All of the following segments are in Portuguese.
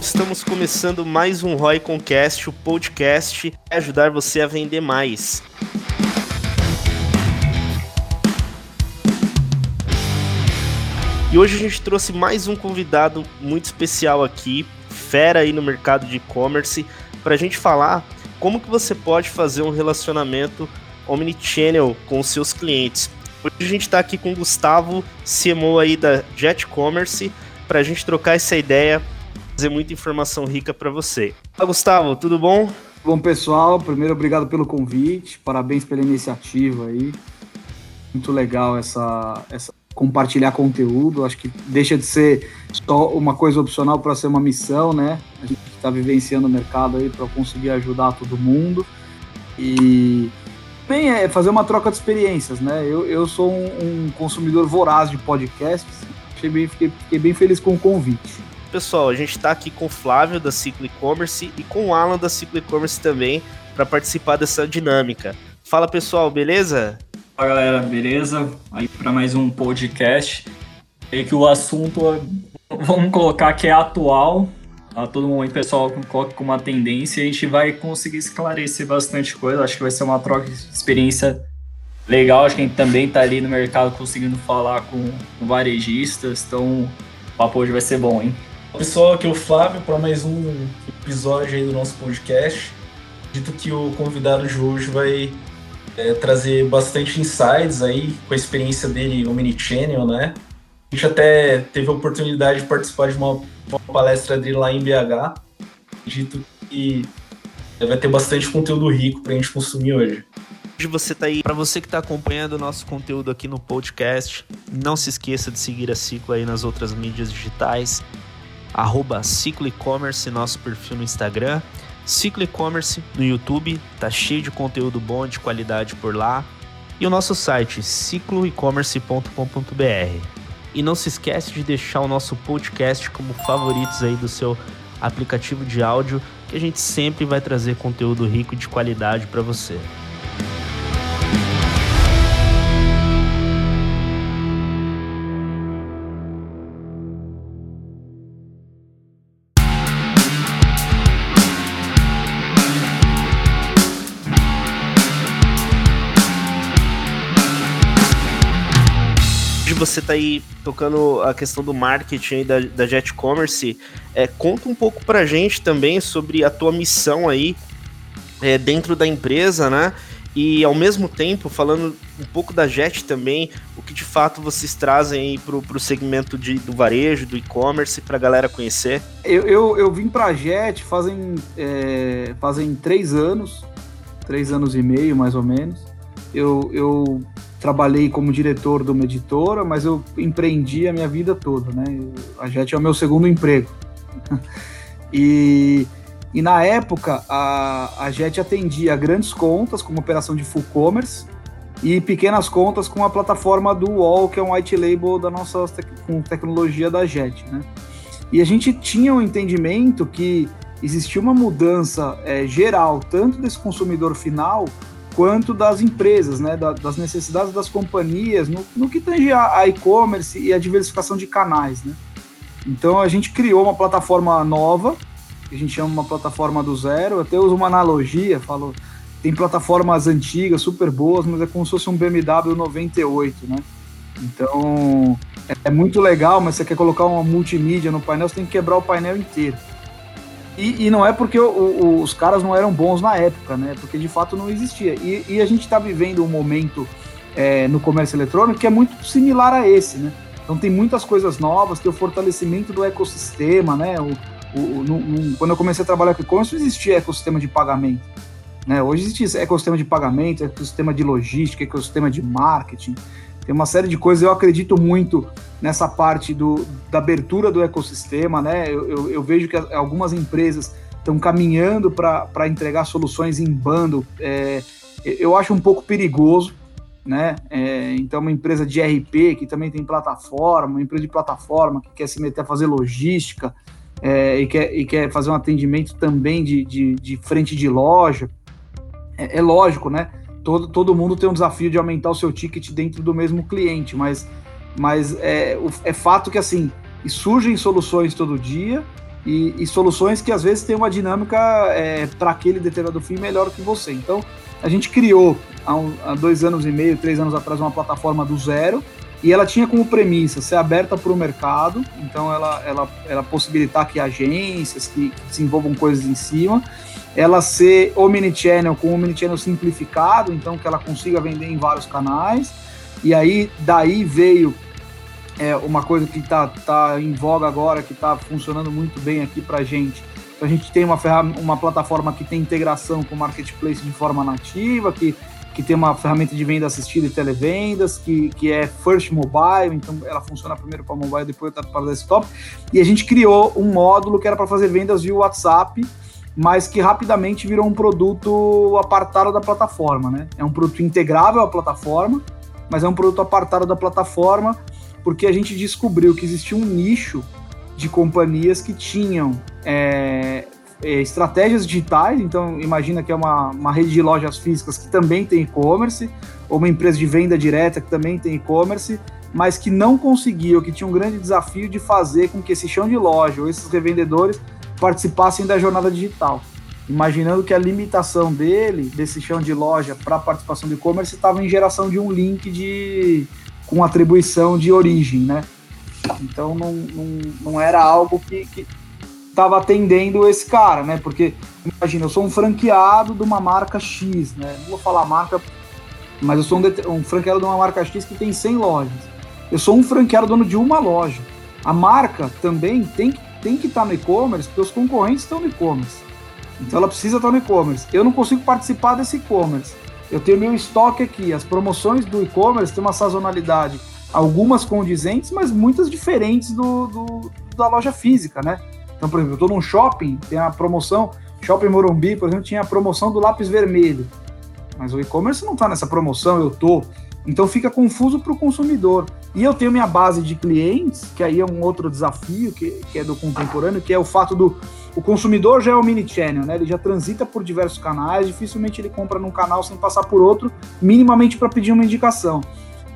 Estamos começando mais um Roy Concast, o podcast é ajudar você a vender mais. E hoje a gente trouxe mais um convidado muito especial aqui, fera aí no mercado de e-commerce, para a gente falar como que você pode fazer um relacionamento omnichannel com os seus clientes. Hoje a gente está aqui com o Gustavo, CMO aí da Jet Commerce, para a gente trocar essa ideia, fazer muita informação rica para você. Olá, Gustavo, tudo bom? Bom, pessoal, primeiro obrigado pelo convite, parabéns pela iniciativa aí. Muito legal essa, essa compartilhar conteúdo. Acho que deixa de ser só uma coisa opcional para ser uma missão, né? A gente está vivenciando o mercado aí para conseguir ajudar todo mundo. E bem, é fazer uma troca de experiências, né? Eu, eu sou um, um consumidor voraz de podcasts. Achei bem, fiquei, fiquei bem feliz com o convite. Pessoal, a gente está aqui com o Flávio da Ciclo E-Commerce e com o Alan da Ciclo E-Commerce também para participar dessa dinâmica. Fala pessoal, beleza? Fala galera, beleza? Aí para mais um podcast. E que o assunto, vamos colocar que é atual. A todo momento pessoal coloca como uma tendência e a gente vai conseguir esclarecer bastante coisa. Acho que vai ser uma troca de experiência legal. Acho que a gente também está ali no mercado conseguindo falar com, com varejistas. Então o papo hoje vai ser bom, hein? Pessoal, aqui é o Flávio para mais um episódio aí do nosso podcast. Dito que o convidado de hoje vai é, trazer bastante insights aí com a experiência dele Omnichannel, né? A gente até teve a oportunidade de participar de uma, uma palestra dele lá em BH. Dito que vai ter bastante conteúdo rico para a gente consumir hoje. Hoje você tá aí, para você que está acompanhando o nosso conteúdo aqui no podcast, não se esqueça de seguir a Ciclo aí nas outras mídias digitais, arroba Ciclo E-Commerce, nosso perfil no Instagram, Ciclo E-Commerce no YouTube, tá cheio de conteúdo bom, de qualidade por lá. E o nosso site, cicloecommerce.com.br. E não se esquece de deixar o nosso podcast como favoritos aí do seu aplicativo de áudio, que a gente sempre vai trazer conteúdo rico e de qualidade para você. Você está aí tocando a questão do marketing da, da Jet Commerce, é, conta um pouco para a gente também sobre a tua missão aí é, dentro da empresa, né? E ao mesmo tempo, falando um pouco da Jet também, o que de fato vocês trazem para o segmento de, do varejo, do e-commerce, para a galera conhecer? Eu, eu, eu vim para a Jet fazem, é, fazem três anos, três anos e meio mais ou menos. Eu, eu trabalhei como diretor de uma editora, mas eu empreendi a minha vida toda, né? A Jet é o meu segundo emprego. e, e na época, a, a Jet atendia grandes contas, como operação de full commerce, e pequenas contas com a plataforma do UOL, que é um white label da nossa com tecnologia da Jet, né? E a gente tinha o um entendimento que existia uma mudança é, geral, tanto desse consumidor final, quanto das empresas, né, das necessidades das companhias, no, no que tange a e-commerce e a diversificação de canais. Né? Então a gente criou uma plataforma nova, que a gente chama uma plataforma do zero, até uso uma analogia, falo, tem plataformas antigas, super boas, mas é como se fosse um BMW 98, né? Então é, é muito legal, mas você quer colocar uma multimídia no painel, você tem que quebrar o painel inteiro. E, e, não é porque o, o, os caras não eram bons na época, né? Porque de fato não existia. E, e a gente está vivendo um momento é, no comércio eletrônico que é muito similar a esse, né? Então tem muitas coisas novas, tem o fortalecimento do ecossistema, né? O, o, no, no, quando eu comecei a trabalhar com e-commerce, não existia ecossistema de pagamento. Né? Hoje existe ecossistema de pagamento, ecossistema de logística, ecossistema de marketing. Tem uma série de coisas, eu acredito muito nessa parte do, da abertura do ecossistema, né? Eu, eu, eu vejo que algumas empresas estão caminhando para entregar soluções em bando. É, eu acho um pouco perigoso, né? É, então, uma empresa de RP que também tem plataforma, uma empresa de plataforma que quer se meter a fazer logística, é, e, quer, e quer fazer um atendimento também de, de, de frente de loja, é, é, lógico, né? Todo, todo mundo tem um desafio de aumentar o seu ticket dentro do mesmo cliente, mas, mas é, é fato que assim surgem soluções todo dia e, e soluções que às vezes têm uma dinâmica é, para aquele determinado fim melhor que você. Então, a gente criou há, um, há dois anos e meio, três anos atrás, uma plataforma do zero e ela tinha como premissa ser aberta para o mercado, então ela, ela, ela possibilitar que agências que, que desenvolvam coisas em cima, ela ser omnichannel com omnichannel simplificado, então que ela consiga vender em vários canais, e aí daí veio é, uma coisa que está tá em voga agora, que está funcionando muito bem aqui para gente. A gente tem uma, uma plataforma que tem integração com o marketplace de forma nativa, que que tem uma ferramenta de venda assistida e televendas, que, que é First Mobile, então ela funciona primeiro para mobile, depois para desktop. E a gente criou um módulo que era para fazer vendas via WhatsApp, mas que rapidamente virou um produto apartado da plataforma, né? É um produto integrável à plataforma, mas é um produto apartado da plataforma, porque a gente descobriu que existia um nicho de companhias que tinham é, é, estratégias digitais, então imagina que é uma, uma rede de lojas físicas que também tem e-commerce, ou uma empresa de venda direta que também tem e-commerce, mas que não conseguiu, que tinha um grande desafio de fazer com que esse chão de loja ou esses revendedores participassem da jornada digital. Imaginando que a limitação dele, desse chão de loja para participação do e-commerce, estava em geração de um link de, com atribuição de origem, né? Então não, não, não era algo que, que estava atendendo esse cara, né? Porque, imagina, eu sou um franqueado de uma marca X, né? Não vou falar marca, mas eu sou um, um franqueado de uma marca X que tem 100 lojas. Eu sou um franqueado dono de uma loja. A marca também tem, tem que estar no e-commerce, porque os concorrentes estão no e-commerce. Então ela precisa estar no e-commerce. Eu não consigo participar desse e-commerce. Eu tenho meu estoque aqui. As promoções do e-commerce têm uma sazonalidade, algumas condizentes, mas muitas diferentes do, do da loja física, né? Então, por exemplo, eu estou num shopping, tem a promoção, Shopping Morumbi, por exemplo, tinha a promoção do lápis vermelho. Mas o e-commerce não está nessa promoção, eu tô. Então fica confuso para o consumidor. E eu tenho minha base de clientes, que aí é um outro desafio que, que é do contemporâneo, que é o fato do o consumidor já é o mini channel, né? Ele já transita por diversos canais, dificilmente ele compra num canal sem passar por outro, minimamente para pedir uma indicação.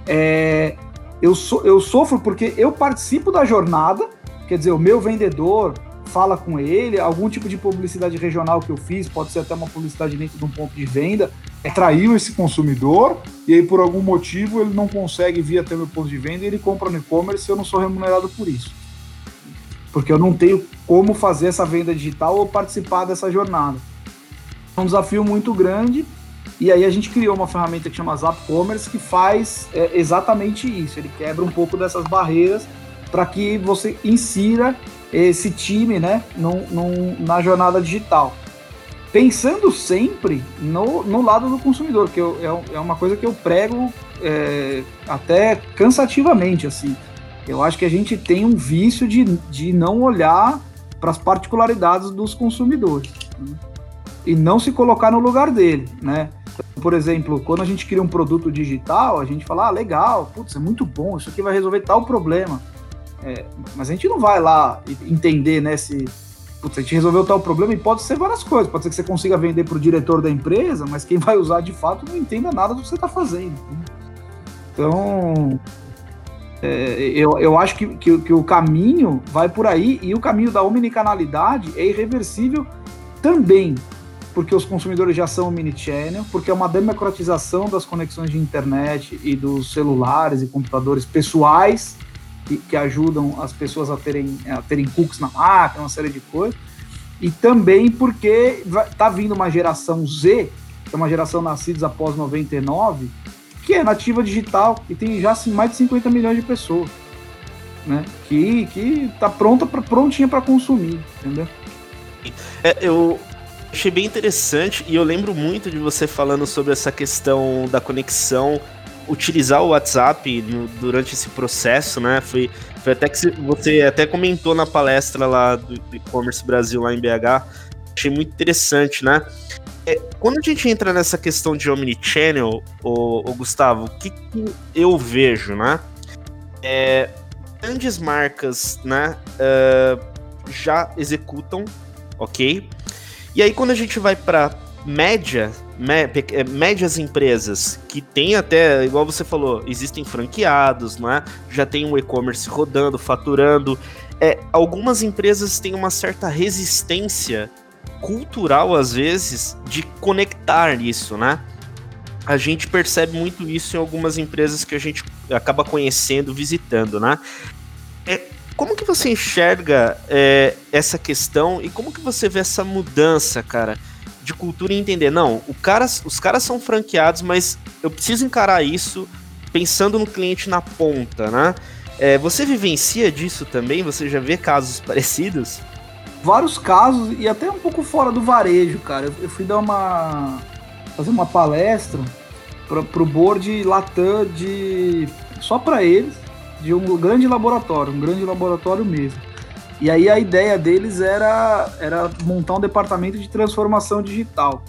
É, eu, so, eu sofro porque eu participo da jornada, quer dizer, o meu vendedor, fala com ele, algum tipo de publicidade regional que eu fiz, pode ser até uma publicidade dentro de um ponto de venda, atraiu esse consumidor e aí por algum motivo ele não consegue vir até meu ponto de venda e ele compra no e-commerce e eu não sou remunerado por isso. Porque eu não tenho como fazer essa venda digital ou participar dessa jornada. É um desafio muito grande e aí a gente criou uma ferramenta que chama Zap Commerce que faz é, exatamente isso. Ele quebra um pouco dessas barreiras para que você insira esse time né, no, no, na jornada digital. Pensando sempre no, no lado do consumidor, que eu, é, é uma coisa que eu prego é, até cansativamente. assim. Eu acho que a gente tem um vício de, de não olhar para as particularidades dos consumidores né? e não se colocar no lugar dele. Né? Por exemplo, quando a gente cria um produto digital, a gente fala, ah, legal, putz, é muito bom, isso aqui vai resolver tal problema. É, mas a gente não vai lá entender, né, se putz, a gente resolveu tal problema e pode ser várias coisas. Pode ser que você consiga vender para o diretor da empresa, mas quem vai usar de fato não entenda nada do que você está fazendo. Então, é, eu, eu acho que, que, que, o caminho vai por aí e o caminho da omnicanalidade é irreversível também, porque os consumidores já são omnichannel, porque é uma democratização das conexões de internet e dos celulares e computadores pessoais que, que ajudam as pessoas a terem, a terem cookies na máquina, uma série de coisas. E também porque está vindo uma geração Z, que é uma geração nascida após 99, que é nativa digital e tem já assim, mais de 50 milhões de pessoas, né? Que que tá pronta para prontinha para consumir, entendeu? É, eu achei bem interessante e eu lembro muito de você falando sobre essa questão da conexão utilizar o WhatsApp no, durante esse processo, né? Foi, foi até que você até comentou na palestra lá do, e-commerce Brasil lá em BH. Achei muito interessante, né? É, quando a gente entra nessa questão de omnichannel, o Gustavo, o que, que, eu vejo, né? É, grandes marcas, né? Uh, já executam, ok? E aí quando a gente vai para média, é, médias empresas que tem até, igual você falou, existem franqueados, não é? Já tem um e-commerce rodando, faturando. É, algumas empresas têm uma certa resistência cultural, às vezes, de conectar isso, né? A gente percebe muito isso em algumas empresas que a gente acaba conhecendo, visitando, né? É, como que você enxerga é, essa questão e como que você vê essa mudança, cara, de cultura e entender, não, o cara, os caras são franqueados, mas eu preciso encarar isso pensando no cliente na ponta, né? É, você vivencia disso também? Você já vê casos parecidos? Vários casos e até um pouco fora do varejo, cara. Eu, fui dar uma fazer uma palestra para pro board Latam de só para eles de um grande laboratório, um grande laboratório mesmo. E aí a ideia deles era, era montar um departamento de transformação digital.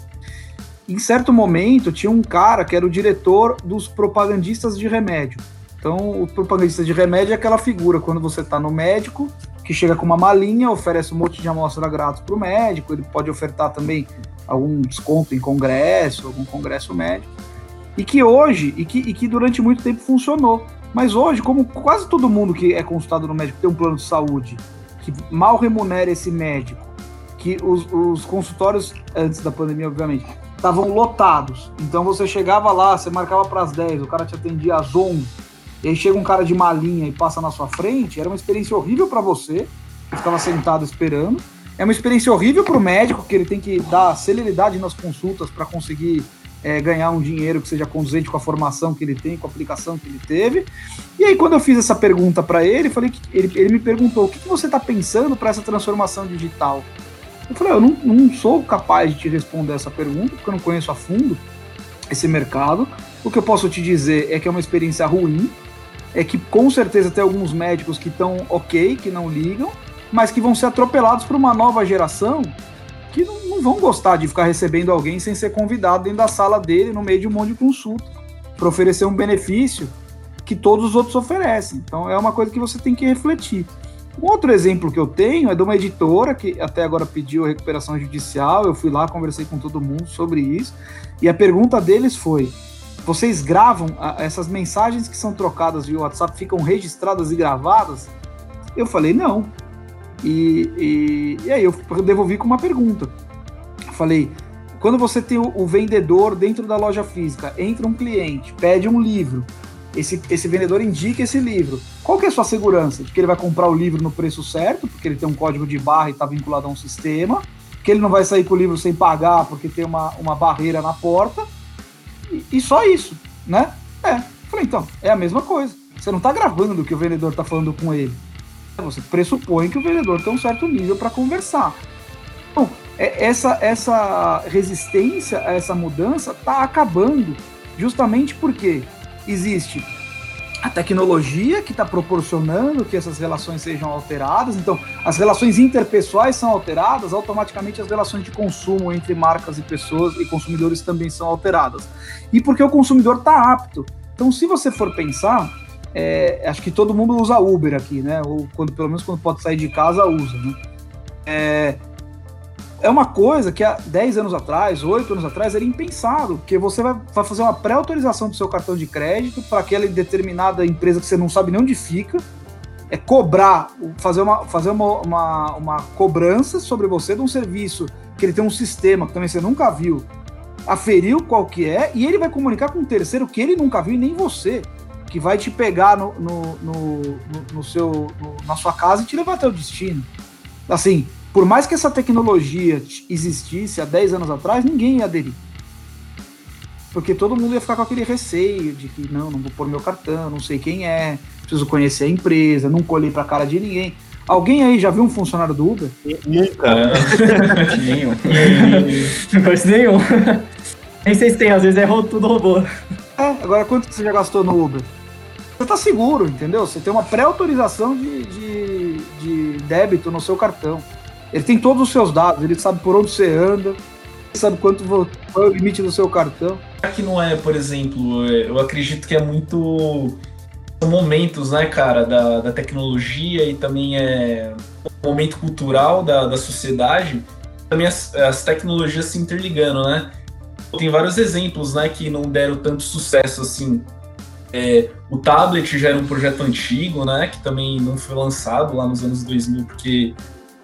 Em certo momento tinha um cara que era o diretor dos propagandistas de remédio. Então, o propagandista de remédio é aquela figura quando você está no médico, que chega com uma malinha, oferece um monte de amostra grátis para o médico, ele pode ofertar também algum desconto em congresso, algum congresso médico. E que hoje, e que, e que durante muito tempo funcionou. Mas hoje, como quase todo mundo que é consultado no médico tem um plano de saúde que mal remunera esse médico, que os, os consultórios, antes da pandemia, obviamente, estavam lotados. Então você chegava lá, você marcava para as 10, o cara te atendia às 11, e aí chega um cara de malinha e passa na sua frente, era uma experiência horrível para você, que ficava sentado esperando. É uma experiência horrível para o médico, que ele tem que dar celeridade nas consultas para conseguir é, ganhar um dinheiro que seja conduzente com a formação que ele tem, com a aplicação que ele teve. E aí, quando eu fiz essa pergunta para ele, falei que ele, ele me perguntou: o que, que você está pensando para essa transformação digital? Eu falei: eu não, não sou capaz de te responder essa pergunta, porque eu não conheço a fundo esse mercado. O que eu posso te dizer é que é uma experiência ruim, é que com certeza tem alguns médicos que estão ok, que não ligam, mas que vão ser atropelados por uma nova geração que não, vão gostar de ficar recebendo alguém sem ser convidado dentro da sala dele, no meio de um monte de consulta, para oferecer um benefício que todos os outros oferecem. Então é uma coisa que você tem que refletir. Um outro exemplo que eu tenho é de uma editora que até agora pediu recuperação judicial. Eu fui lá, conversei com todo mundo sobre isso. E a pergunta deles foi: vocês gravam essas mensagens que são trocadas via WhatsApp, ficam registradas e gravadas? Eu falei: não. E, e, e aí eu devolvi com uma pergunta. Falei, quando você tem o, o, vendedor dentro da loja física, entra um cliente, pede um livro, esse, esse vendedor indica esse livro. Qual que é a sua segurança? De que ele vai comprar o livro no preço certo, porque ele tem um código de barra e está vinculado a um sistema, que ele não vai sair com o livro sem pagar porque tem uma, uma barreira na porta, e, e só isso, né? É. Falei, então, é a mesma coisa. Você não está gravando o que o vendedor está falando com ele você pressupõe que o vendedor tem um certo nível para conversar. É, essa, essa resistência a essa mudança está acabando justamente porque existe a tecnologia que está proporcionando que essas relações sejam alteradas. Então, as relações interpessoais são alteradas, automaticamente as relações de consumo entre marcas e pessoas e consumidores também são alteradas. E porque o consumidor está apto. Então, se você for pensar, é, acho que todo mundo usa Uber aqui, né? Ou quando, pelo menos quando pode sair de casa, usa, né? É, é uma coisa que há 10 anos atrás, 8 anos atrás, era impensável, porque você vai, vai fazer uma pré-autorização do seu cartão de crédito para aquela determinada empresa que você não sabe nem onde fica, é cobrar, fazer uma, fazer uma, uma, uma cobrança sobre você de um serviço que ele tem um sistema que também você nunca viu, aferiu qual que é, e ele vai comunicar com um terceiro que ele nunca viu e nem você que vai te pegar no, no, no, no seu, na sua casa e te levar até o destino. Assim, por mais que essa tecnologia existisse há 10 anos atrás, ninguém ia aderir. Porque todo mundo ia ficar com aquele receio de que não, não vou pôr meu cartão, não sei quem é, preciso conhecer a empresa, não colhei pra cara de ninguém. Alguém aí já viu um funcionário do Uber? Nunca. nenhum. Não conheço nenhum. Nem sei se tem, às vezes é tudo robô. É, agora quanto você já gastou no Uber? você tá seguro, entendeu? Você tem uma pré-autorização de, de, de, débito no seu cartão. Ele tem todos os seus dados, ele sabe por onde você anda, sabe quanto foi o limite do seu cartão. Aqui não é, por exemplo, é, eu acredito que é muito momentos, né, cara, da, da tecnologia e também é momento cultural da, da sociedade, também as, as tecnologias se interligando, né? Tem vários exemplos, né, que não deram tanto sucesso assim. É, o tablet já era um projeto antigo, né, que também não foi lançado lá nos anos 2000, porque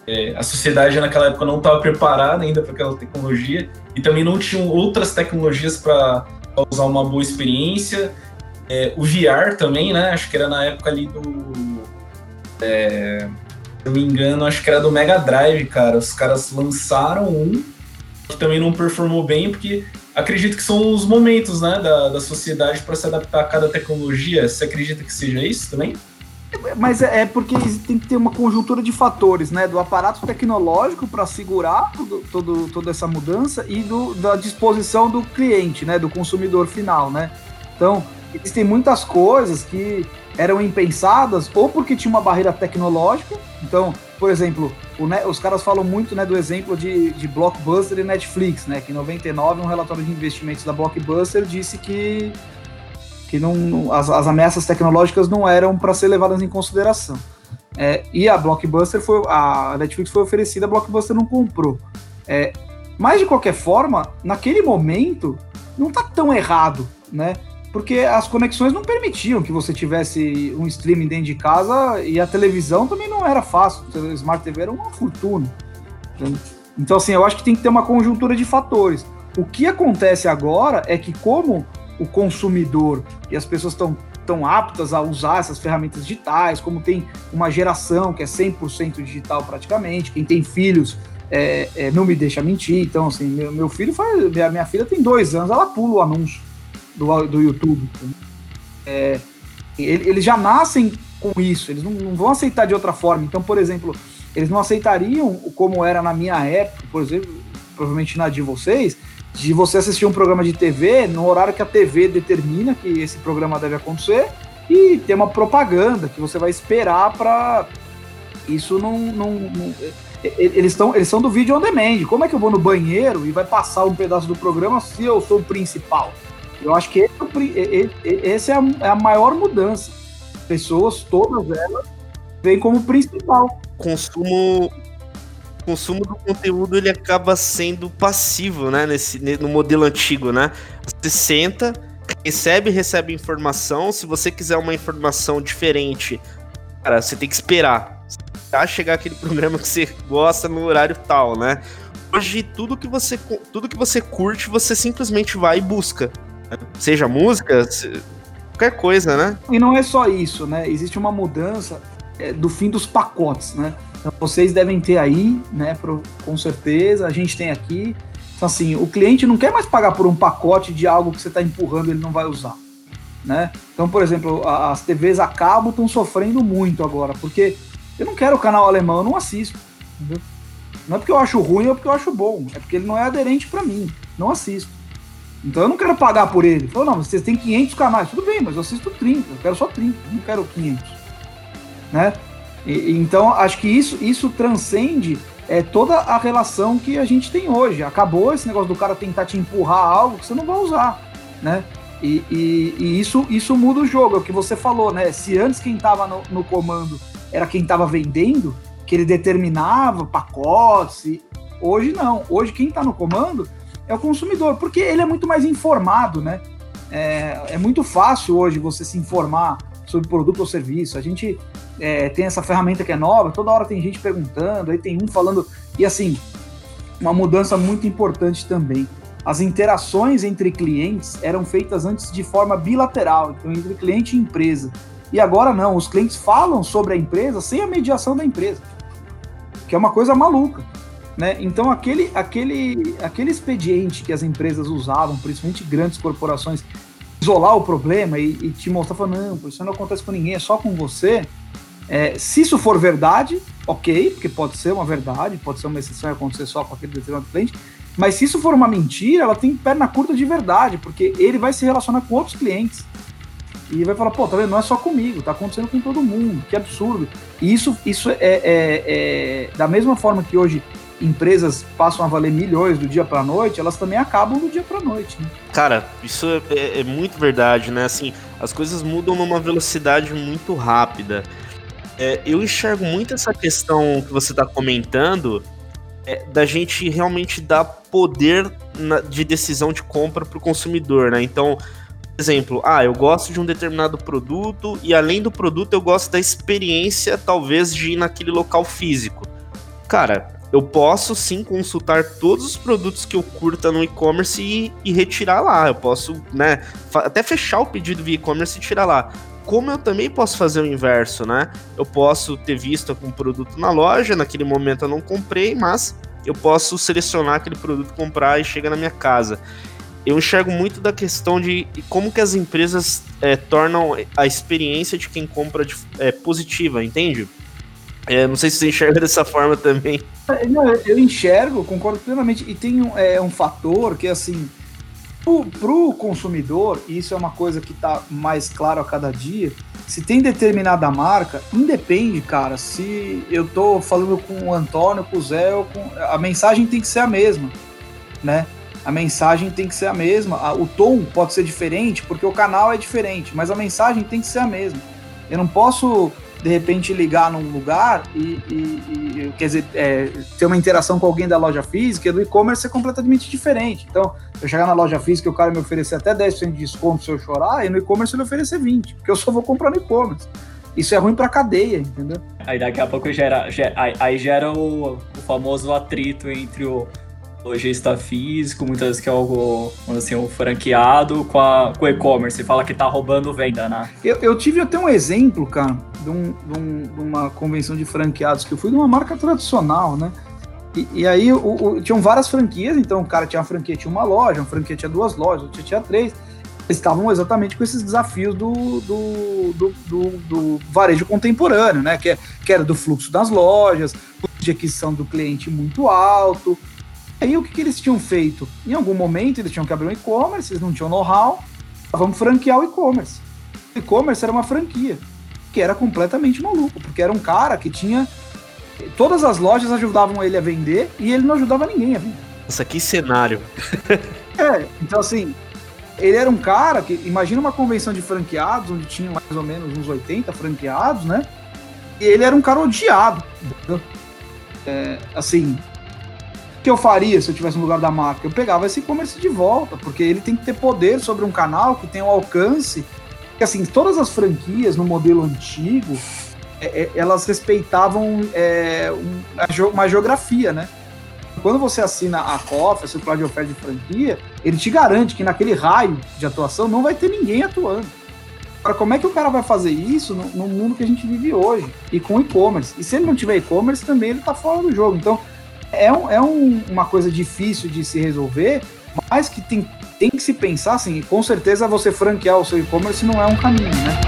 é, a sociedade naquela época não estava preparada ainda para aquela tecnologia e também não tinham outras tecnologias para usar uma boa experiência. É, o VR também, né? Acho que era na época ali do. É, se eu me engano, acho que era do Mega Drive, cara. Os caras lançaram um que também não performou bem, porque acredito que são os momentos né, da, da sociedade para se adaptar a cada tecnologia. Você acredita que seja isso também? Mas é, é porque tem que ter uma conjuntura de fatores, né? Do aparato tecnológico para segurar todo, todo, toda essa mudança e do, da disposição do cliente, né? Do consumidor final, né? Então, existem muitas coisas que eram impensadas ou porque tinha uma barreira tecnológica. Então, por exemplo, o, os caras falam muito né, do exemplo de, de Blockbuster e Netflix, né? Que em 99 um relatório de investimentos da Blockbuster disse que que não, as, as ameaças tecnológicas não eram para ser levadas em consideração. É, e a Blockbuster foi. A Netflix foi oferecida, a Blockbuster não comprou. É, mas de qualquer forma, naquele momento, não está tão errado, né? Porque as conexões não permitiam que você tivesse um streaming dentro de casa e a televisão também não era fácil. O Smart TV era uma fortuna. Então, assim, eu acho que tem que ter uma conjuntura de fatores. O que acontece agora é que, como o consumidor e as pessoas estão tão aptas a usar essas ferramentas digitais, como tem uma geração que é 100% digital praticamente, quem tem filhos é, é, não me deixa mentir, então assim, meu, meu filho faz, minha, minha, filha tem dois anos, ela pula o anúncio do, do YouTube. É, eles já nascem com isso, eles não, não, vão aceitar de outra forma. Então, por exemplo, eles não aceitariam como era na minha época, por exemplo, provavelmente na de vocês, de você assistir um programa de TV no horário que a TV determina que esse programa deve acontecer e ter uma propaganda que você vai esperar para isso não, não, não eles estão eles são do vídeo on demand. Como é que eu vou no banheiro e vai passar um pedaço do programa se eu sou o principal? Eu acho que esse, é é, é a maior mudança. Pessoas, todas elas, vêm como principal. Consumo consumo do conteúdo ele acaba sendo passivo, né? Nesse, no modelo antigo, né? Você senta, recebe, recebe informação. Se você quiser uma informação diferente, cara, você tem que esperar. Esperar chegar aquele programa que você gosta no horário tal, né? Hoje, tudo que você, tudo que você curte, você simplesmente vai e busca. Seja música, qualquer coisa, né? E não é só isso, né? Existe uma mudança é, do fim dos pacotes, né? Então, vocês devem ter aí, né, pro, com certeza, a gente tem aqui. Então, assim, o cliente não quer mais pagar por um pacote de algo que você está empurrando e ele não vai usar. Né? Então, por exemplo, as TVs a cabo estão sofrendo muito agora, porque eu não quero o canal alemão, eu não assisto. Entendeu? Não é porque eu acho ruim ou porque eu acho bom, é porque ele não é aderente para mim, não assisto. Então eu não quero pagar por ele. Falou, não, vocês têm 500 canais, tudo bem, mas eu assisto 30, eu quero só 30, não quero 500. Né? E, então, acho que isso, isso transcende é, toda a relação que a gente tem hoje. Acabou esse negócio do cara tentar te empurrar algo que você não vai usar, né? E, e, e isso, isso muda o jogo, é o que você falou, né? Se antes quem estava no, no, comando era quem estava vendendo, que ele determinava pacotes, hoje não. Hoje quem está no comando é o consumidor, porque ele é muito mais informado, né? É, é muito fácil hoje você se informar sobre produto ou serviço. A gente é, tem essa ferramenta que é nova, toda hora tem gente perguntando, aí tem um falando. E assim, uma mudança muito importante também. As interações entre clientes eram feitas antes de forma bilateral, então entre cliente e empresa. E agora não, os clientes falam sobre a empresa sem a mediação da empresa, que é uma coisa maluca. Né? Então, aquele, aquele, aquele expediente que as empresas usavam, principalmente grandes corporações, isolar o problema e, e te mostrar, falando, não, isso não acontece com ninguém, é só com você, é, se isso for verdade, ok, porque pode ser uma verdade, pode ser uma exceção e acontecer só com aquele determinado cliente, mas se isso for uma mentira, ela tem perna curta de verdade, porque ele vai se relacionar com outros clientes. E vai falar, pô, tá vendo? Não é só comigo, tá acontecendo com todo mundo, que absurdo. E isso, isso é, é, é da mesma forma que hoje empresas passam a valer milhões do dia para noite, elas também acabam do dia para noite. Né? Cara, isso é, é, é, muito verdade, né? Assim, as coisas mudam numa velocidade muito rápida. É, eu enxergo muito essa questão que você está comentando é, da gente realmente dar poder na, de decisão de compra para o consumidor, né? Então, por exemplo, ah, eu gosto de um determinado produto e além do produto eu gosto da experiência, talvez, de ir naquele local físico. Cara, eu posso sim consultar todos os produtos que eu curta no e-commerce e, e, retirar lá. Eu posso, né, até fechar o pedido via e-commerce e tirar lá. Como eu também posso fazer o inverso, né? Eu posso ter visto algum produto na loja, naquele momento eu não comprei, mas eu posso selecionar aquele produto, comprar e chega na minha casa. Eu enxergo muito da questão de como que as empresas é, tornam a experiência de quem compra de, é, positiva, entende? É, não sei se você enxerga dessa forma também. Não, eu enxergo, concordo plenamente. E tem um, é, um fator que, assim, para o consumidor, e isso é uma coisa que está mais claro a cada dia, se tem determinada marca, independe, cara, se eu estou falando com o Antônio, com o Zé, com, a mensagem tem que ser a mesma, né? A mensagem tem que ser a mesma, o tom pode ser diferente, porque o canal é diferente, mas a mensagem tem que ser a mesma. Eu não posso de repente ligar num lugar e, e, e quer dizer, é, ter uma interação com alguém da loja física, do e-commerce é completamente diferente. Então, eu chegar na loja física e o cara me oferecer até 10% de desconto se eu chorar, e no e-commerce ele oferecer 20%, porque eu só vou comprar no e-commerce. Isso é ruim pra cadeia, entendeu? Aí daqui a pouco gera, gera aí, aí gera o, o famoso atrito entre o lojista físico, muitas vezes que é algo, assim, um franqueado com, a, com o e-commerce, fala que tá roubando venda, né? Eu, eu tive até um exemplo, cara, de, um, de, um, de, uma convenção de franqueados que eu fui de uma marca tradicional, né? E, e aí o, o, tinham várias franquias, então o cara tinha uma franquia, tinha uma loja, uma franquia tinha duas lojas, outra tinha três. Eles estavam exatamente com esses desafios do, do, do, do, do varejo contemporâneo, né? Que, é, que era do fluxo das lojas, de aquisição do cliente muito alto, Aí o que, que eles tinham feito? Em algum momento eles tinham que abrir um e-commerce, eles não tinham know-how, vamos franquear o e-commerce. O e-commerce era uma franquia, que era completamente maluco, porque era um cara que tinha. Todas as lojas ajudavam ele a vender e ele não ajudava ninguém a vender. Nossa, que cenário. é, então assim, ele era um cara que. Imagina uma convenção de franqueados, onde tinha mais ou menos uns 80 franqueados, né? E ele era um cara odiado. É, assim, que eu faria se eu tivesse no lugar da marca? Eu pegava esse e-commerce de volta, porque ele tem que ter poder sobre um canal que tem o um alcance. Que assim, todas as franquias no modelo antigo, é, é, elas respeitavam é, um, uma geografia, né? Quando você assina a COF, a circular de oferta de franquia, ele te garante que naquele raio de atuação não vai ter ninguém atuando. Agora, como é que o cara vai fazer isso no, no mundo que a gente vive hoje? E com e-commerce. E se ele não tiver e-commerce, também ele está fora do jogo. Então, é, um, é um, uma coisa difícil de se resolver, mas que tem, tem que se pensar assim, com certeza você franquear o seu e-commerce não é um caminho, né?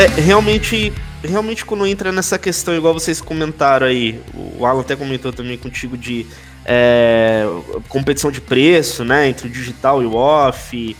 É, realmente realmente quando entra nessa questão, igual vocês comentaram aí, o Alan até comentou também contigo de é, competição de preço, né, entre o digital e o off,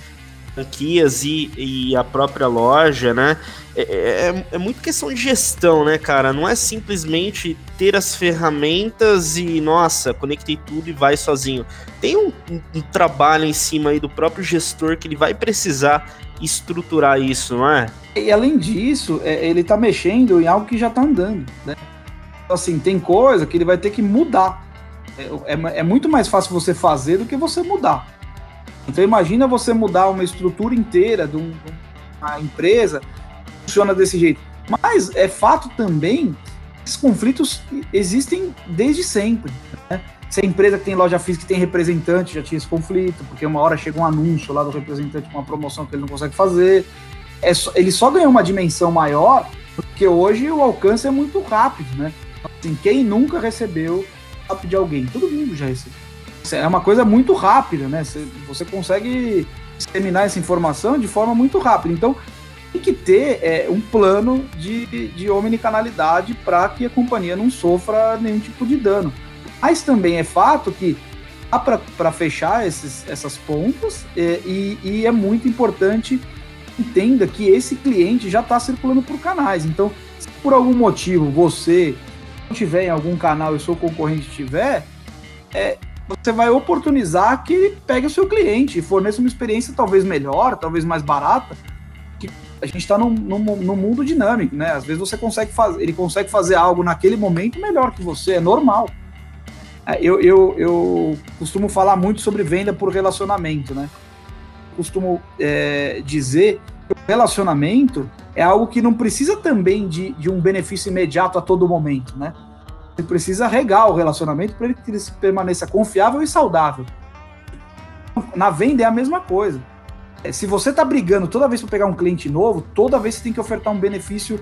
franquias e, e a própria loja, né, é, é, é, muito questão de gestão, né, cara, não é simplesmente ter as ferramentas e, nossa, conectei tudo e vai sozinho. Tem um, um, um trabalho em cima aí do próprio gestor que ele vai precisar estruturar isso, não é? E além disso, é, ele está mexendo em algo que já está andando, né? Então, assim, tem coisa que ele vai ter que mudar. É, é, é, muito mais fácil você fazer do que você mudar. Então imagina você mudar uma estrutura inteira de, um, uma empresa que funciona desse jeito. Mas é fato também que esses conflitos existem desde sempre. Né? Se a empresa que tem loja física tem representante já tinha esse conflito, porque uma hora chega um anúncio lá do representante com uma promoção que ele não consegue fazer. É só, ele só ganhou uma dimensão maior porque hoje o alcance é muito rápido, né? Assim, quem nunca recebeu de alguém? Todo mundo já recebeu. É uma coisa muito rápida, né? Você, consegue disseminar essa informação de forma muito rápida. Então, tem que ter é, um plano de, de omnicanalidade para que a companhia não sofra nenhum tipo de dano. Mas também é fato que dá para fechar esses, essas pontas é, e, e, é muito importante entenda que esse cliente já está circulando por canais. Então, se por algum motivo você não tiver em algum canal e seu concorrente tiver, é, você vai oportunizar que ele pegue o seu cliente e forneça uma experiência talvez melhor, talvez mais barata. Que a gente está num, num, num, mundo dinâmico, né? Às vezes você consegue fazer, ele consegue fazer algo naquele momento melhor que você, é normal. É, eu, eu, eu costumo falar muito sobre venda por relacionamento, né? Costumo é, dizer que o relacionamento é algo que não precisa também de, de um benefício imediato a todo momento, né? Você precisa regar o relacionamento para ele que ele permaneça confiável e saudável. Na venda é a mesma coisa. É, se você está brigando toda vez para pegar um cliente novo, toda vez você tem que ofertar um benefício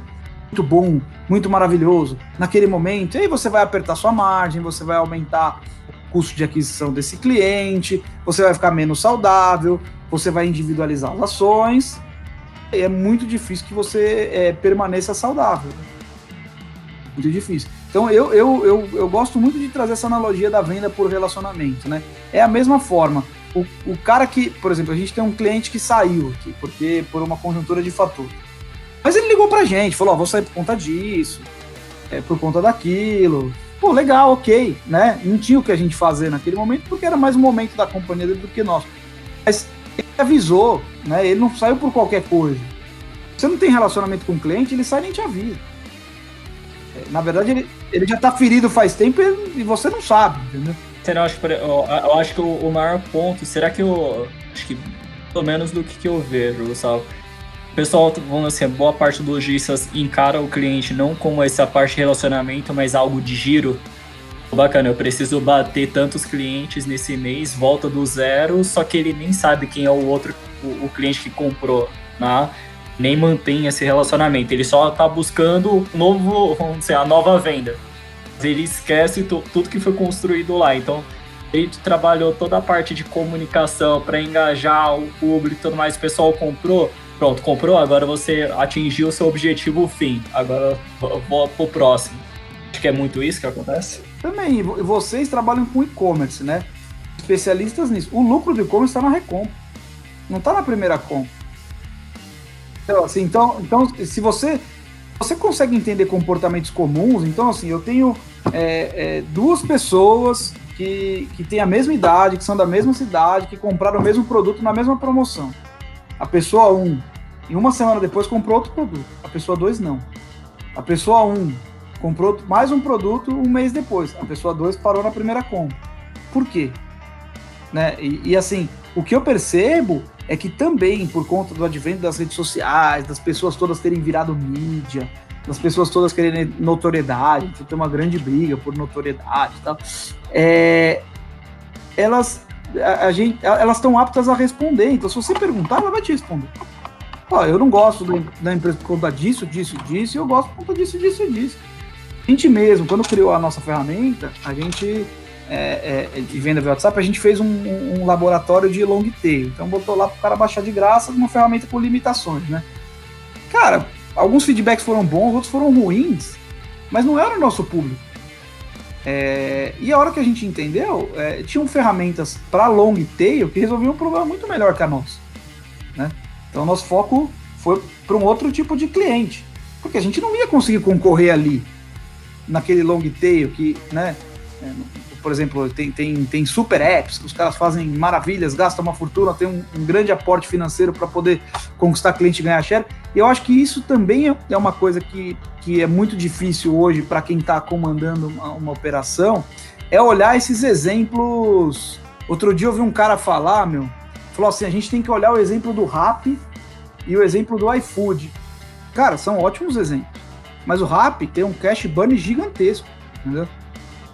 muito bom, muito maravilhoso naquele momento. E aí você vai apertar sua margem, você vai aumentar o custo de aquisição desse cliente, você vai ficar menos saudável, você vai individualizar as ações. É muito difícil que você é, permaneça saudável. Muito difícil. Então eu, eu, eu, eu gosto muito de trazer essa analogia da venda por relacionamento, né? É a mesma forma. O, o cara que, por exemplo, a gente tem um cliente que saiu aqui, porque por uma conjuntura de fatores. Mas ele ligou pra gente, falou, ó, oh, vou sair por conta disso, é, por conta daquilo. Pô, legal, ok, né? Não tinha o que a gente fazer naquele momento, porque era mais um momento da companhia dele do que nosso. Mas ele avisou, né? Ele não saiu por qualquer coisa. Você não tem relacionamento com o cliente, ele sai e nem te avisa. Na verdade, ele, ele já tá ferido faz tempo e você não sabe, entendeu? Será, eu acho, eu acho que o, maior ponto, será que eu. Acho que pelo menos do que, que eu vejo, Gustavo. O pessoal, vamos assim, boa parte dos lojistas encara o cliente não como essa parte de relacionamento, mas algo de giro. Bacana, eu preciso bater tantos clientes nesse mês, volta do zero, só que ele nem sabe quem é o outro, o, o cliente que comprou, né? Nem mantém esse relacionamento. Ele só está buscando um novo, vamos dizer, a nova venda. Ele esquece tudo que foi construído lá. Então, ele trabalhou toda a parte de comunicação para engajar o público e tudo mais. O pessoal comprou, pronto, comprou. Agora você atingiu o seu objetivo fim. Agora vou pro próximo. Acho que é muito isso que acontece. Também, vocês trabalham com e-commerce, né? Especialistas nisso. O lucro do e-commerce está na Recom, não está na primeira compra. Então, assim, então, então se você você consegue entender comportamentos comuns, então assim, eu tenho é, é, duas pessoas que, que têm a mesma idade, que são da mesma cidade, que compraram o mesmo produto na mesma promoção. A pessoa 1, um, em uma semana depois, comprou outro produto. A pessoa 2 não. A pessoa 1 um, comprou mais um produto um mês depois. A pessoa 2 parou na primeira compra. Por quê? Né? E, e assim, o que eu percebo é que também, por conta do advento das redes sociais, das pessoas todas terem virado mídia, das pessoas todas quererem notoriedade, então tem uma grande briga por notoriedade e tal, é, elas a, a gente, elas estão aptas a responder. Então, se você perguntar, ela vai te responder. Ó, eu não gosto do, da empresa por conta disso, disso, disso, e eu gosto por conta disso, disso e disso. A gente mesmo, quando criou a nossa ferramenta, a gente é, é, de venda via WhatsApp, a gente fez um, um, laboratório de long tail. Então botou lá para o cara baixar de graça uma ferramenta com limitações, né? Cara, alguns feedbacks foram bons, outros foram ruins, mas não era o nosso público. É, e a hora que a gente entendeu, é, tinham ferramentas para long tail que resolviam um problema muito melhor que a nossa. Né? Então nosso foco foi para um outro tipo de cliente, porque a gente não ia conseguir concorrer ali naquele long tail que, né? Por exemplo, tem, tem, tem super apps que os caras fazem maravilhas, gastam uma fortuna, tem um, um grande aporte financeiro para poder conquistar cliente e ganhar share. E eu acho que isso também é, é uma coisa que, que é muito difícil hoje para quem está comandando uma, uma operação, é olhar esses exemplos. Outro dia eu vi um cara falar, meu, falou assim: a gente tem que olhar o exemplo do Rap e o exemplo do iFood. Cara, são ótimos exemplos. Mas o Rap tem um cash burn gigantesco, entendeu?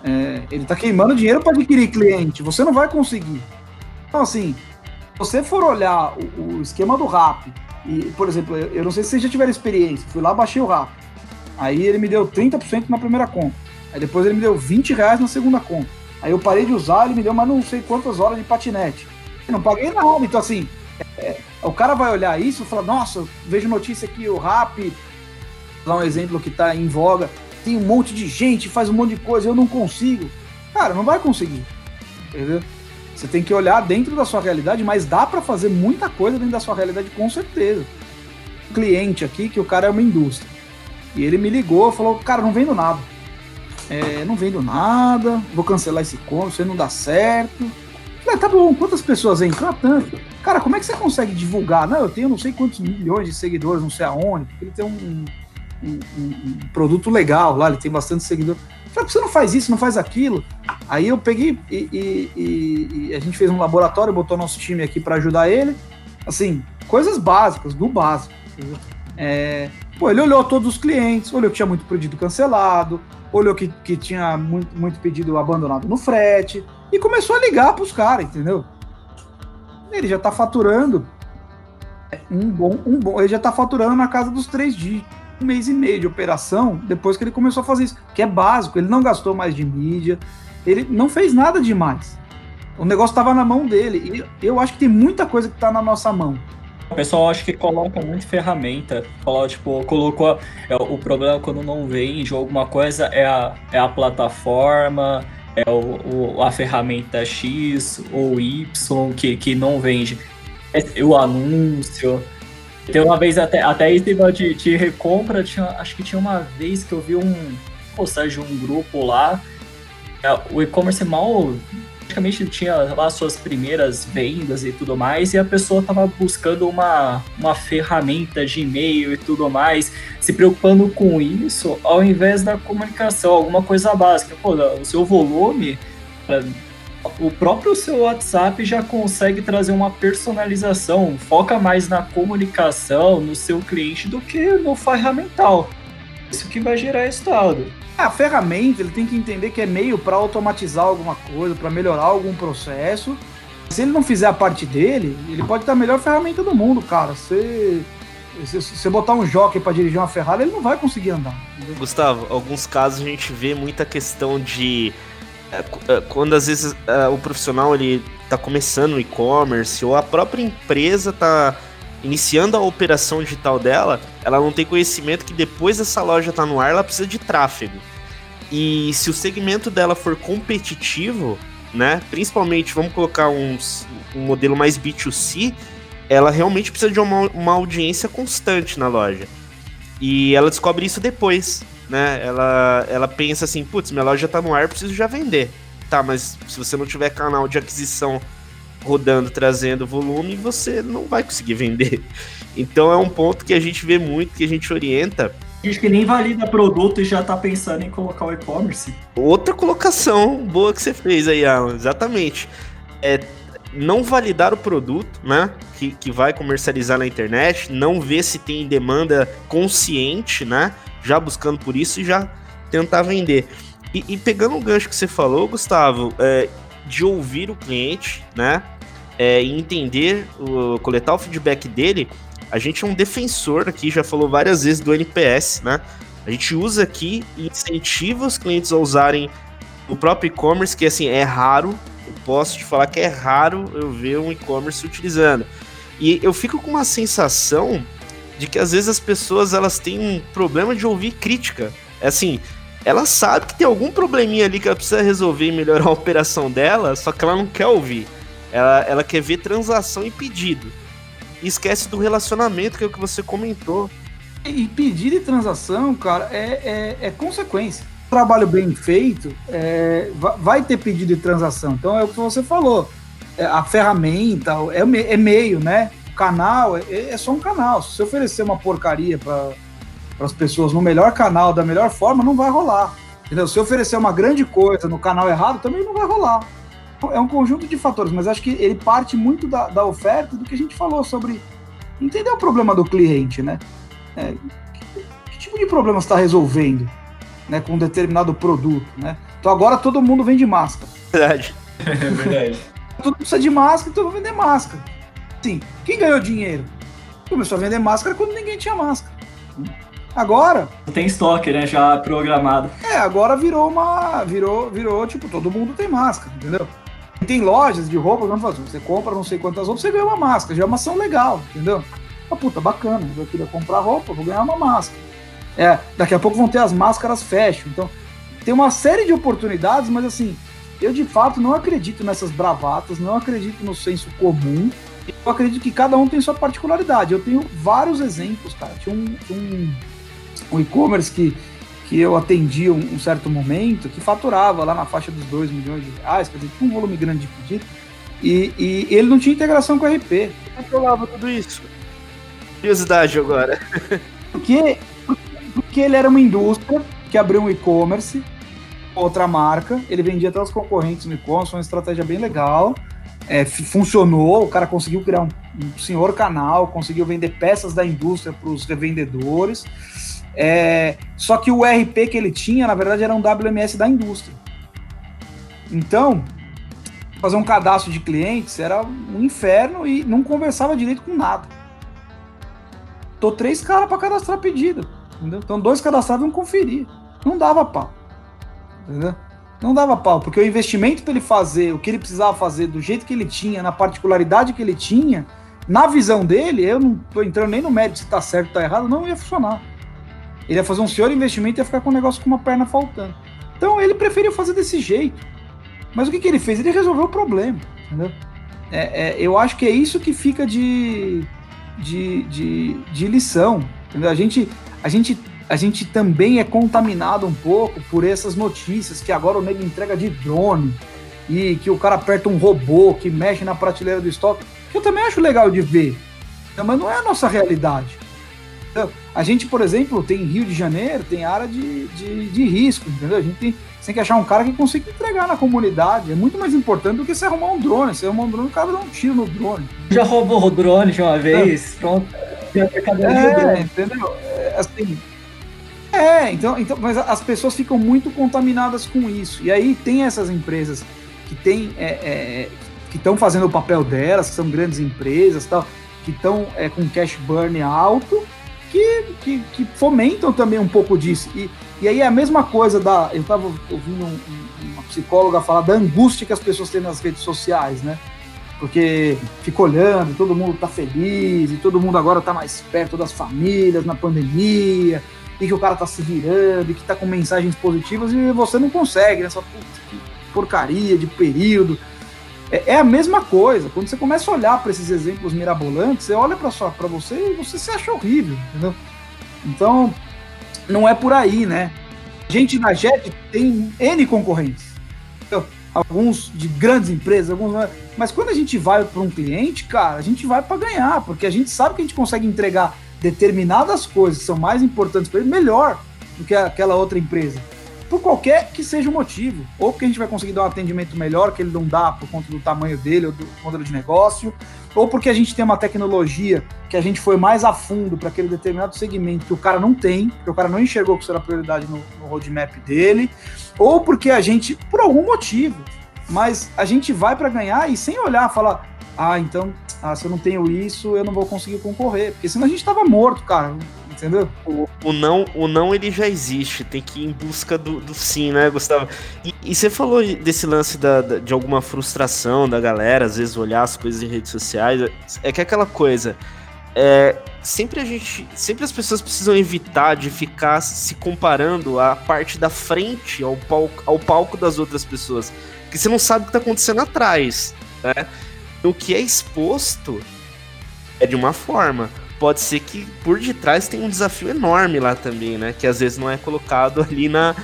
É, ele está queimando dinheiro para adquirir cliente. Você não vai conseguir. Então, assim, se você for olhar o, o esquema do RAP, e, por exemplo, eu, eu, não sei se vocês já tiveram experiência, fui lá, baixei o RAP. Aí ele me deu 30% na primeira conta. Aí depois ele me deu 20 reais na segunda conta. Aí eu parei de usar, ele me deu mais não sei quantas horas de patinete. Eu não paguei nada. Então, assim, é, o cara vai olhar isso e falar, nossa, vejo notícia aqui, o RAP, dar um exemplo que está em voga, tem um monte de gente, faz um monte de coisa, eu não consigo. Cara, não vai conseguir. Entendeu? Você tem que olhar dentro da sua realidade, mas dá para fazer muita coisa dentro da sua realidade, com certeza. cliente aqui que o cara é uma indústria. E ele me ligou falou, cara, não vendo nada. É, não vendo nada, vou cancelar esse conto, isso não dá certo. Falei, ah, tá bom, quantas pessoas entram? Ah, tanto. Cara, como é que você consegue divulgar? Não, eu tenho não sei quantos milhões de seguidores, não sei aonde, porque ele tem um, um, um, produto legal lá, ele tem bastante seguidores. Falei, você não faz isso, não faz aquilo? Aí eu peguei e, e, e, e a gente fez um laboratório, botou nosso time aqui para ajudar ele. Assim, coisas básicas, do básico. É, pô, ele olhou todos os clientes, olhou que tinha muito pedido cancelado, olhou que, que tinha muito, muito pedido abandonado no frete e começou a ligar para os caras, entendeu? Ele já está faturando um bom, um bom, ele já está faturando na casa dos três dígitos, um mês e meio de operação depois que ele começou a fazer isso, que é básico. Ele não gastou mais de mídia, ele não fez nada demais. O negócio estava na mão dele. E eu acho que tem muita coisa que está na nossa mão. O pessoal acho que coloca muito ferramenta. Fala, tipo, colocou. É, o problema quando não vende alguma coisa é a, é a plataforma, é o, o, a ferramenta X ou Y que, que não vende. É o anúncio. Tem uma vez até, até esse de, de recompra, tinha, acho que tinha uma vez que eu vi um postagem de um grupo lá. É, o e-commerce mal praticamente tinha lá suas primeiras vendas e tudo mais, e a pessoa estava buscando uma, uma ferramenta de e-mail e tudo mais, se preocupando com isso, ao invés da comunicação, alguma coisa básica. Pô, o seu volume, o próprio seu WhatsApp já consegue trazer uma personalização, foca mais na comunicação, no seu cliente, do que no ferramental. Isso que vai gerar estado. A ferramenta, ele tem que entender que é meio para automatizar alguma coisa, para melhorar algum processo. Se ele não fizer a parte dele, ele pode ter a melhor ferramenta do mundo, cara. Você se você botar um jockey para dirigir uma Ferrari, ele não vai conseguir andar. Entendeu? Gustavo, alguns casos a gente vê muita questão de é, é, quando às vezes é, o profissional ele tá começando o e-commerce ou a própria empresa tá iniciando a operação digital dela, ela não tem conhecimento que depois dessa loja tá no ar, ela precisa de tráfego. E se o segmento dela for competitivo, né, principalmente vamos colocar uns, um modelo mais B2C, ela realmente precisa de uma, uma audiência constante na loja. E ela descobre isso depois, né? Ela, ela pensa assim, putz, minha loja tá no ar, preciso já vender. Tá, mas se você não tiver canal de aquisição rodando, trazendo volume, você não vai conseguir vender. Então é um ponto que a gente vê muito, que a gente orienta. Gente que nem valida produto e já tá pensando em colocar o e-commerce. Outra colocação boa que você fez aí, Alan, exatamente. É não validar o produto, né? Que, que vai comercializar na internet, não ver se tem demanda consciente, né? Já buscando por isso e já tentar vender. E, e pegando o gancho que você falou, Gustavo, é, de ouvir o cliente, né? é, e entender, o, coletar o feedback dele, a gente é um defensor aqui, já falou várias vezes do NPS, né? A gente usa aqui e incentiva os clientes a usarem o próprio e-commerce, que assim, é raro, eu posso te falar que é raro eu ver um e-commerce utilizando. E eu fico com uma sensação de que às vezes as pessoas elas têm um problema de ouvir crítica. É assim, ela sabe que tem algum probleminha ali que ela precisa resolver e melhorar a operação dela, só que ela não quer ouvir. Ela, ela quer ver transação e pedido. E esquece do relacionamento, que é o que você comentou. E pedido e transação, cara, é, é, é consequência. Trabalho bem feito, é, vai ter pedido e transação. Então é o que você falou. É, a ferramenta é, é meio, né? O canal é, é só um canal. Se você oferecer uma porcaria para as pessoas no melhor canal, da melhor forma, não vai rolar. Entendeu? Se oferecer uma grande coisa no canal errado, também não vai rolar é um conjunto de fatores, mas acho que ele parte muito da, da oferta do que a gente falou sobre entender o problema do cliente, né? É, que, que, tipo de problema está resolvendo né, com um determinado produto, né? Então agora todo mundo vende máscara. Verdade. É verdade. todo mundo precisa de máscara, então vou vender máscara. Sim, quem ganhou dinheiro? Começou a vender máscara quando ninguém tinha máscara. Agora. Tem estoque, né? Já programado. É, agora virou uma. Virou, virou, tipo, todo mundo tem máscara, entendeu? Tem lojas de roupa, vamos fazer, você compra não sei quantas roupas, você ganha uma máscara, já é uma ação legal, entendeu? Ah, puta, bacana, eu queria comprar roupa, vou ganhar uma máscara. É, daqui a pouco vão ter as máscaras fashion, então tem uma série de oportunidades, mas assim, eu de fato não acredito nessas bravatas, não acredito no senso comum, Eu acredito que cada um tem sua particularidade. Eu tenho vários exemplos, cara. Tinha um, um, um e-commerce que, que eu atendi um, um, certo momento que faturava lá na faixa dos 2 milhões de reais, quer dizer, tinha um volume grande de pedido. E, e ele não tinha integração com o RP. Controlava tudo isso. Curiosidade agora. Porque, porque ele era uma indústria que abriu um e-commerce, outra marca, ele vendia até os concorrentes no e-commerce, uma estratégia bem legal. É, funcionou, o cara conseguiu criar um, um, senhor canal, conseguiu vender peças da indústria para os revendedores. É, só que o RP que ele tinha, na verdade, era um WMS da indústria. Então, fazer um cadastro de clientes era um inferno e não conversava direito com nada. Tô três caras para cadastrar pedido. Entendeu? Então, dois cadastrados não. Não dava pau. Entendeu? Não dava pau, porque o investimento para ele fazer o que ele precisava fazer, do jeito que ele tinha, na particularidade que ele tinha, na visão dele, eu não tô entrando nem no mérito se tá certo ou tá errado, não ia funcionar. Ele ia fazer um senhor investimento e ia ficar com o negócio com uma perna faltando. Então ele preferiu fazer desse jeito. Mas o que, que ele fez? Ele resolveu o problema. Entendeu? É, é, eu acho que é isso que fica de, de, de, de lição. Entendeu? A, gente, a, gente, a gente também é contaminado um pouco por essas notícias que agora o nego entrega de drone e que o cara aperta um robô que mexe na prateleira do estoque, que eu também acho legal de ver. Mas não é a nossa realidade. A gente, por exemplo, tem Rio de Janeiro, tem área de, de, de risco, entendeu? A gente tem, tem que achar um cara que consiga entregar na comunidade. É muito mais importante do que você arrumar um drone. Você arrumar um drone, o cara dá um tiro no drone. Já roubou o drone de uma vez, é. pronto. É, entendeu? É, assim, é, então, então, mas as pessoas ficam muito contaminadas com isso. E aí tem essas empresas que tem, é, é, que estão fazendo o papel delas, que são grandes empresas, tal, que estão é, com cash burn alto que, que, que, fomentam também um pouco disso. E, e aí é a mesma coisa da. Eu estava ouvindo um, uma psicóloga falar da angústia que as pessoas têm nas redes sociais, né? Porque fica olhando, todo mundo tá feliz, e todo mundo agora tá mais perto das famílias na pandemia, e que o cara tá se virando, e que tá com mensagens positivas, e você não consegue, né? Só, que porcaria de período. É, é, a mesma coisa. Quando você começa a olhar para esses exemplos mirabolantes, você olha para você e você se acha horrível, entendeu? Então, não é por aí, né? A gente na JET tem N concorrentes. Então, alguns de grandes empresas, alguns. Mas quando a gente vai para um cliente, cara, a gente vai para ganhar, porque a gente sabe que a gente consegue entregar determinadas coisas que são mais importantes para ele melhor do que aquela outra empresa. Por qualquer que seja o motivo. Ou porque a gente vai conseguir dar um atendimento melhor que ele não dá por conta do tamanho dele ou do modelo de negócio, ou porque a gente tem uma tecnologia que a gente foi mais a fundo para aquele determinado segmento que o cara não tem, que o cara não enxergou que isso era prioridade no, no roadmap dele, ou porque a gente, por algum motivo, mas a gente vai para ganhar e sem olhar, falar, ah, então, ah, se eu não tenho isso, eu não vou conseguir concorrer, porque senão a gente tava morto, cara entendeu? O, o, não, o não ele já existe, tem que ir em busca do, do sim, né, Gustavo? E, e você falou desse lance da, da, de alguma frustração da galera, às vezes olhar as coisas em redes sociais, é que é aquela coisa, é, sempre a gente, sempre as pessoas precisam evitar de ficar se comparando a parte da frente ao palco, ao palco das outras pessoas, porque você não sabe o que está acontecendo atrás, né? O que é exposto é de uma forma pode ser que por detrás tem um desafio enorme lá também, né? Que às vezes não é colocado ali na,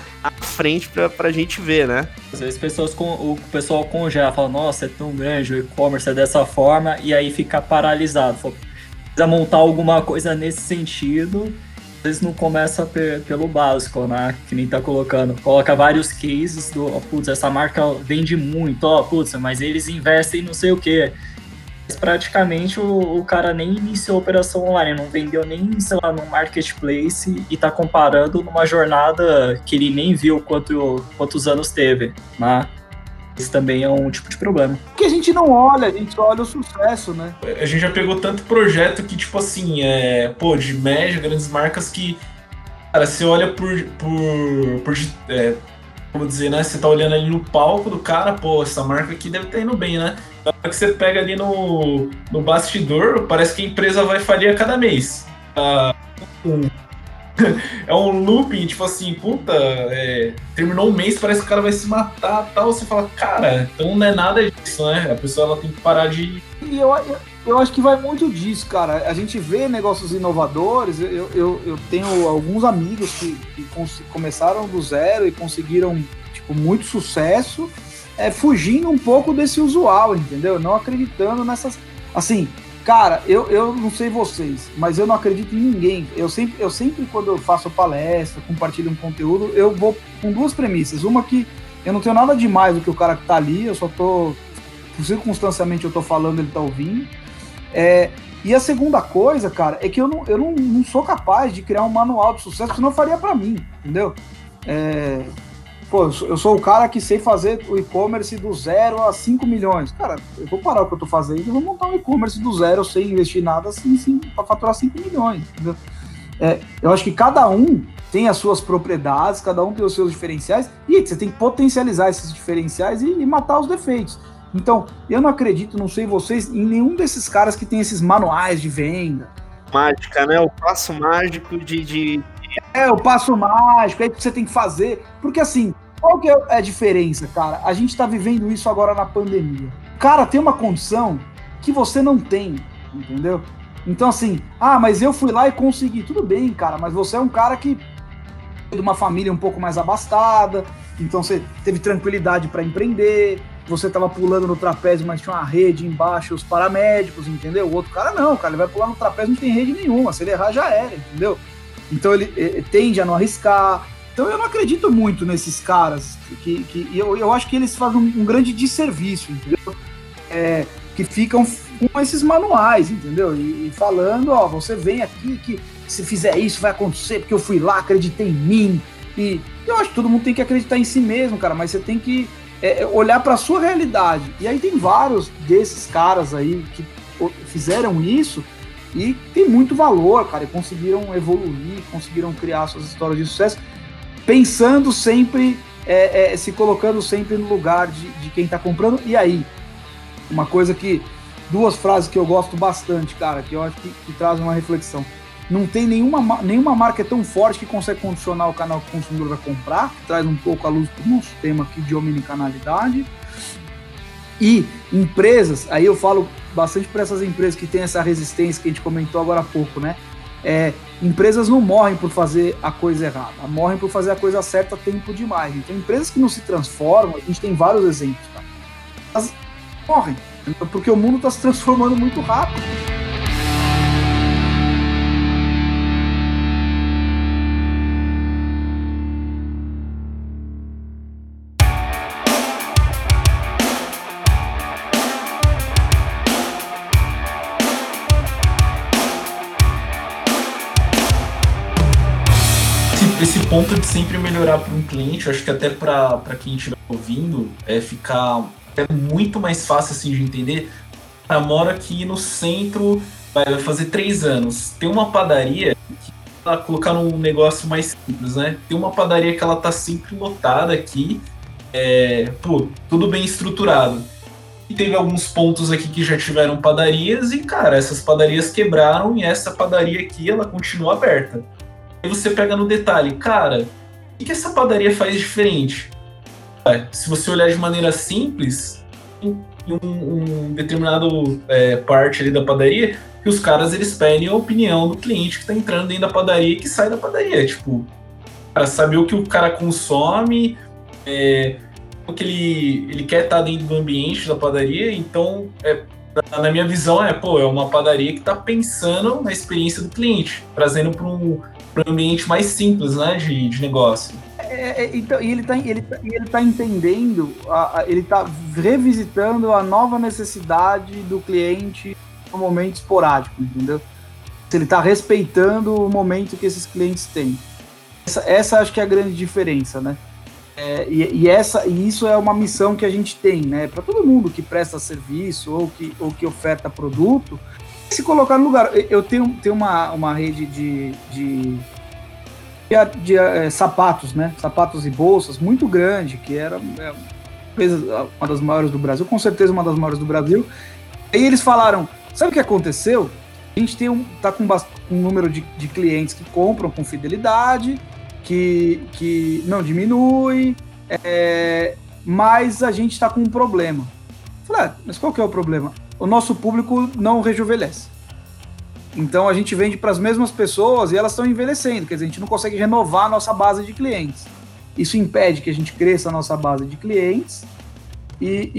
frente pra, pra gente ver, né? Às vezes pessoas com, o pessoal congela, fala, nossa, é tão grande, o e-commerce é dessa forma, e aí fica paralisado. Fala, precisa montar alguma coisa nesse sentido, vezes não começa pelo básico, né? Que nem tá colocando. Coloca vários cases do, oh, putz, essa marca vende muito, ó, oh, putz, mas eles investem não sei o quê praticamente o, o, cara nem iniciou a operação online, não vendeu nem, sei lá, no marketplace e tá comparando numa jornada que ele nem viu quanto, quantos anos teve, né? Esse também é um tipo de problema. Que a gente não olha, a gente olha o sucesso, né? A gente já pegou tanto projeto que, tipo assim, é, pô, de média, grandes marcas que, cara, você olha por, por, por é, como dizer, né? Você tá olhando ali no palco do cara, pô, essa marca aqui deve estar tá indo bem, né? Na hora que você pega ali no, no bastidor, parece que a empresa vai falir a cada mês. Ah, um, é um looping, tipo assim, puta, é, terminou um mês, parece que o cara vai se matar tal. Você fala, cara, então não é nada disso, né? A pessoa ela tem que parar de. e eu, eu, eu, acho que vai muito disso, cara. A gente vê negócios inovadores. Eu, eu, eu tenho alguns amigos que, que começaram do zero e conseguiram tipo, muito sucesso, é, fugindo um pouco desse usual, entendeu? Não acreditando nessas. Assim, cara, eu, eu não sei vocês, mas eu não acredito em ninguém. Eu sempre, eu sempre, quando eu faço palestra, compartilho um conteúdo, eu vou com duas premissas. Uma que eu não tenho nada demais do que o cara que tá ali, eu só tô circunstancialmente eu tô falando, ele tá ouvindo. É, e a segunda coisa, cara, é que eu não, eu não, não sou capaz de criar um manual de sucesso, senão faria para mim, entendeu? É, pô, eu sou o cara que sei fazer o e-commerce do zero a 5 milhões. Cara, eu vou parar o que eu tô fazendo e vou montar um e-commerce do zero sem investir nada assim, assim para faturar 5 milhões, entendeu? É, eu acho que cada um tem as suas propriedades, cada um tem os seus diferenciais, e você tem que potencializar esses diferenciais e, e matar os defeitos. Então, eu não acredito, não sei vocês, em nenhum desses caras que tem esses manuais de venda. Mágica, né? O passo mágico de. de... É, o passo mágico, aí que você tem que fazer. Porque assim, qual que é a diferença, cara? A gente tá vivendo isso agora na pandemia. Cara, tem uma condição que você não tem, entendeu? Então, assim, ah, mas eu fui lá e consegui. Tudo bem, cara, mas você é um cara que de uma família um pouco mais abastada, então você teve tranquilidade para empreender, você tava pulando no trapézio, mas tinha uma rede embaixo, os paramédicos, entendeu? O outro cara não, cara, ele vai pular no trapézio, não tem rede nenhuma, se ele errar já era, entendeu? Então ele, ele tende a não arriscar. Então eu não acredito muito nesses caras, que, que eu, eu acho que eles fazem um, um grande desserviço, entendeu? É, que ficam com esses manuais, entendeu? E, e, falando, ó, você vem aqui que se fizer isso vai acontecer, porque eu fui lá, acreditei em mim. E eu acho que todo mundo tem que acreditar em si mesmo, cara, mas você tem que é, é olhar para sua realidade. E aí tem vários desses caras aí que fizeram isso e tem muito valor, cara, e conseguiram evoluir, conseguiram criar suas histórias de sucesso, pensando sempre, é, é, se colocando sempre no lugar de, de quem está comprando. E aí, uma coisa que, duas frases que eu gosto bastante, cara, que eu acho que, que uma reflexão. Não tem nenhuma, nenhuma marca tão forte que consegue condicionar o canal que o consumidor vai comprar, que traz um pouco a luz para o nosso tema aqui de omnicanalidade. E empresas, aí eu falo bastante para essas empresas que têm essa resistência que a gente comentou agora há pouco, né? É, empresas não morrem por fazer a coisa errada, morrem por fazer a coisa certa tempo demais. Então, empresas que não se transformam, a gente tem vários exemplos, tá? elas morrem, porque o mundo está se transformando muito rápido. Sempre melhorar para um cliente, acho que até para quem estiver ouvindo, é ficar é muito mais fácil assim de entender. Ela mora aqui no centro, vai fazer três anos. Tem uma padaria que ela colocar um negócio mais simples, né? Tem uma padaria que ela tá sempre lotada aqui, é, pô, tudo bem estruturado. E teve alguns pontos aqui que já tiveram padarias e, cara, essas padarias quebraram e essa padaria aqui ela continua aberta. Aí você pega no detalhe, cara, o que essa padaria faz diferente? Se você olhar de maneira simples, em um, um determinado é, parte ali da padaria, que os caras eles pedem a opinião do cliente que está entrando dentro da padaria e que sai da padaria. Tipo, para saber o que o cara consome, é, o que ele, ele quer estar tá dentro do ambiente da padaria. Então, é, na minha visão, é, pô, é uma padaria que está pensando na experiência do cliente, trazendo para um, um ambiente mais simples, né, de, de negócio. É, é, então, e ele está ele ele tá entendendo, a, a, ele está revisitando a nova necessidade do cliente no momento esporádico, entendeu? Ele está respeitando o momento que esses clientes têm. Essa, essa acho que é a grande diferença, né? É, e, e, essa, e isso é uma missão que a gente tem, né? Para todo mundo que presta serviço ou que, ou que oferta produto, se colocar no lugar. Eu tenho, tenho uma, uma rede de, de, de, de é, sapatos, né? Sapatos e bolsas muito grande, que era é, uma das maiores do Brasil, com certeza uma das maiores do Brasil. E eles falaram: sabe o que aconteceu? A gente tem um, tá com um número de, de clientes que compram com fidelidade que, que não diminui, é, mas a gente está com um problema. Falei, ah, mas qual que é o problema? O nosso público não rejuvenesce. Então a gente vende para as mesmas pessoas e elas estão envelhecendo, quer dizer, a gente não consegue renovar a nossa base de clientes. Isso impede que a gente cresça a nossa base de clientes e,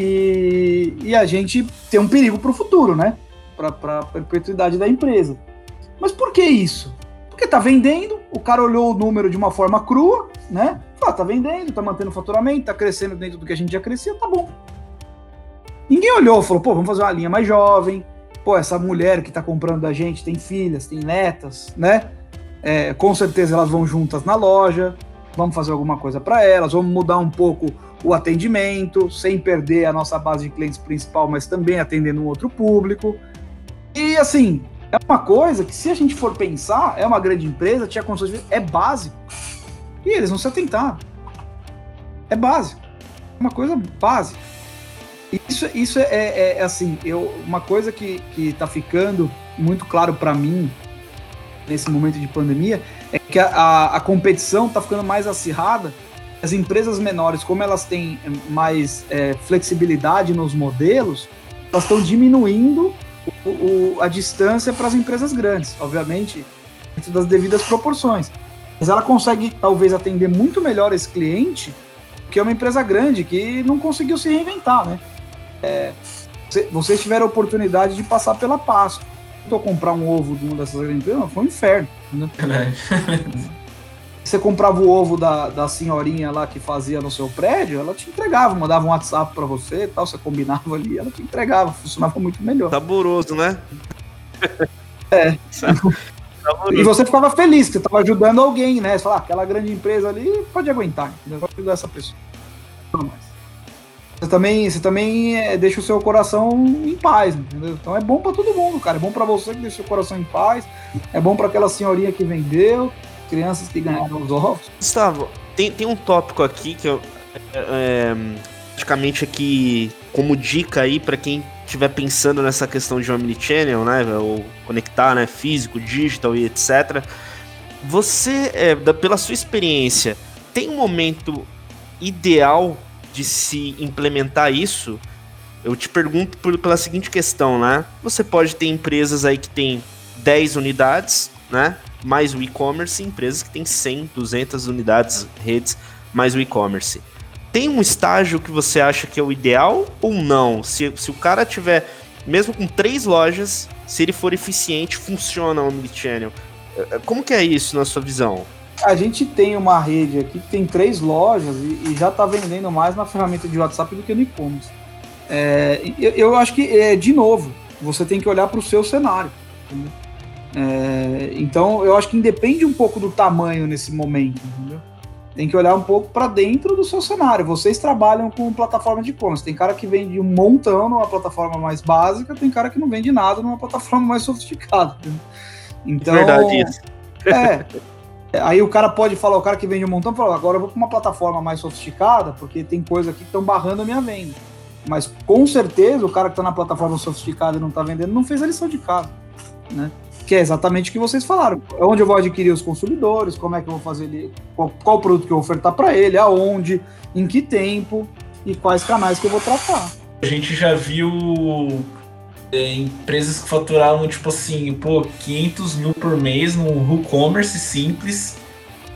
e, e a gente tem um perigo para o futuro, né? Para a perpetuidade da empresa. Mas por que isso? Porque tá vendendo, o cara olhou o número de uma forma crua, né? Fala, tá vendendo, tá mantendo o faturamento, tá crescendo dentro do que a gente já crescia, tá bom. Ninguém olhou, falou, pô, vamos fazer uma linha mais jovem. Pô, essa mulher que tá comprando da gente tem filhas, tem netas, né? É, com certeza elas vão juntas na loja. Vamos fazer alguma coisa para elas, vamos mudar um pouco o atendimento, sem perder a nossa base de clientes principal, mas também atendendo um outro público. E assim, é uma coisa que, se a gente for pensar, é uma grande empresa, tinha condições de. É básico. E eles não se atentaram. É básico. É uma coisa básica. Isso, isso é, é, é assim, eu, uma coisa que, que tá ficando muito claro para mim nesse momento de pandemia é que a, a, a competição está ficando mais acirrada. As empresas menores, como elas têm mais é, flexibilidade nos modelos, elas estão diminuindo o, o, a distância para as empresas grandes, obviamente, dentro das devidas proporções. Mas ela consegue, talvez, atender muito melhor esse cliente que é uma empresa grande que não conseguiu se reinventar, né? É, vocês tiveram a oportunidade de passar pela Páscoa. Tentou comprar um ovo de uma dessas grandes empresas, foi um inferno. Né? Você comprava o ovo da, da senhorinha lá que fazia no seu prédio, ela te entregava, mandava um WhatsApp para você tal, você combinava ali, ela te entregava, funcionava muito melhor. Saboroso, né? É. E você ficava feliz que você estava ajudando alguém, né? Você fala, ah, aquela grande empresa ali pode aguentar, entendeu? Pode ajudar essa pessoa. Não mais. Você também, você também é, deixa o seu coração em paz, entendeu? Então é bom para todo mundo, cara. É bom para você que deixa o coração em paz. É bom para aquela senhorinha que vendeu, crianças que ganharam os ovos. Gustavo, tem, tem um tópico aqui que eu é, praticamente aqui como dica aí para quem estiver pensando nessa questão de omnichannel, né, ou conectar, né, físico, digital e etc. Você, é, da, pela sua experiência, tem um momento ideal de se implementar isso, eu te pergunto por, pela seguinte questão, né? Você pode ter empresas aí que tem 10 unidades, né? Mais o e-commerce, empresas que tem 100, 200 unidades, redes, mais o e-commerce. Tem um estágio que você acha que é o ideal ou não? Se, se o cara tiver, mesmo com três lojas, se ele for eficiente, funciona o Omnichannel. É, é, como que é isso na sua visão? A gente tem uma rede aqui que tem três lojas e, e já está vendendo mais na ferramenta de WhatsApp do que no e-commerce. É, eu, eu, acho que, é, de novo, você tem que olhar para o seu cenário. É, então, eu acho que independe um pouco do tamanho nesse momento. Entendeu? Tem que olhar um pouco para dentro do seu cenário. Vocês trabalham com plataforma de e-commerce. Tem cara que vende um montão numa plataforma mais básica, tem cara que não vende nada numa plataforma mais sofisticada. Então, Verdade isso. É, Aí o cara pode falar, o cara que vende um montão, fala, agora eu vou para uma plataforma mais sofisticada, porque tem coisa aqui que estão barrando a minha venda. Mas com certeza o cara que está na plataforma sofisticada e não está vendendo não fez a lição de casa, né? Que é exatamente o que vocês falaram. Onde eu vou adquirir os consumidores, como é que eu vou fazer ele, qual, qual produto que eu vou ofertar para ele, aonde, em que tempo e quais canais que eu vou tratar. A gente já viu é, empresas que faturavam, tipo assim, pô, 500 mil por mês no WooCommerce simples,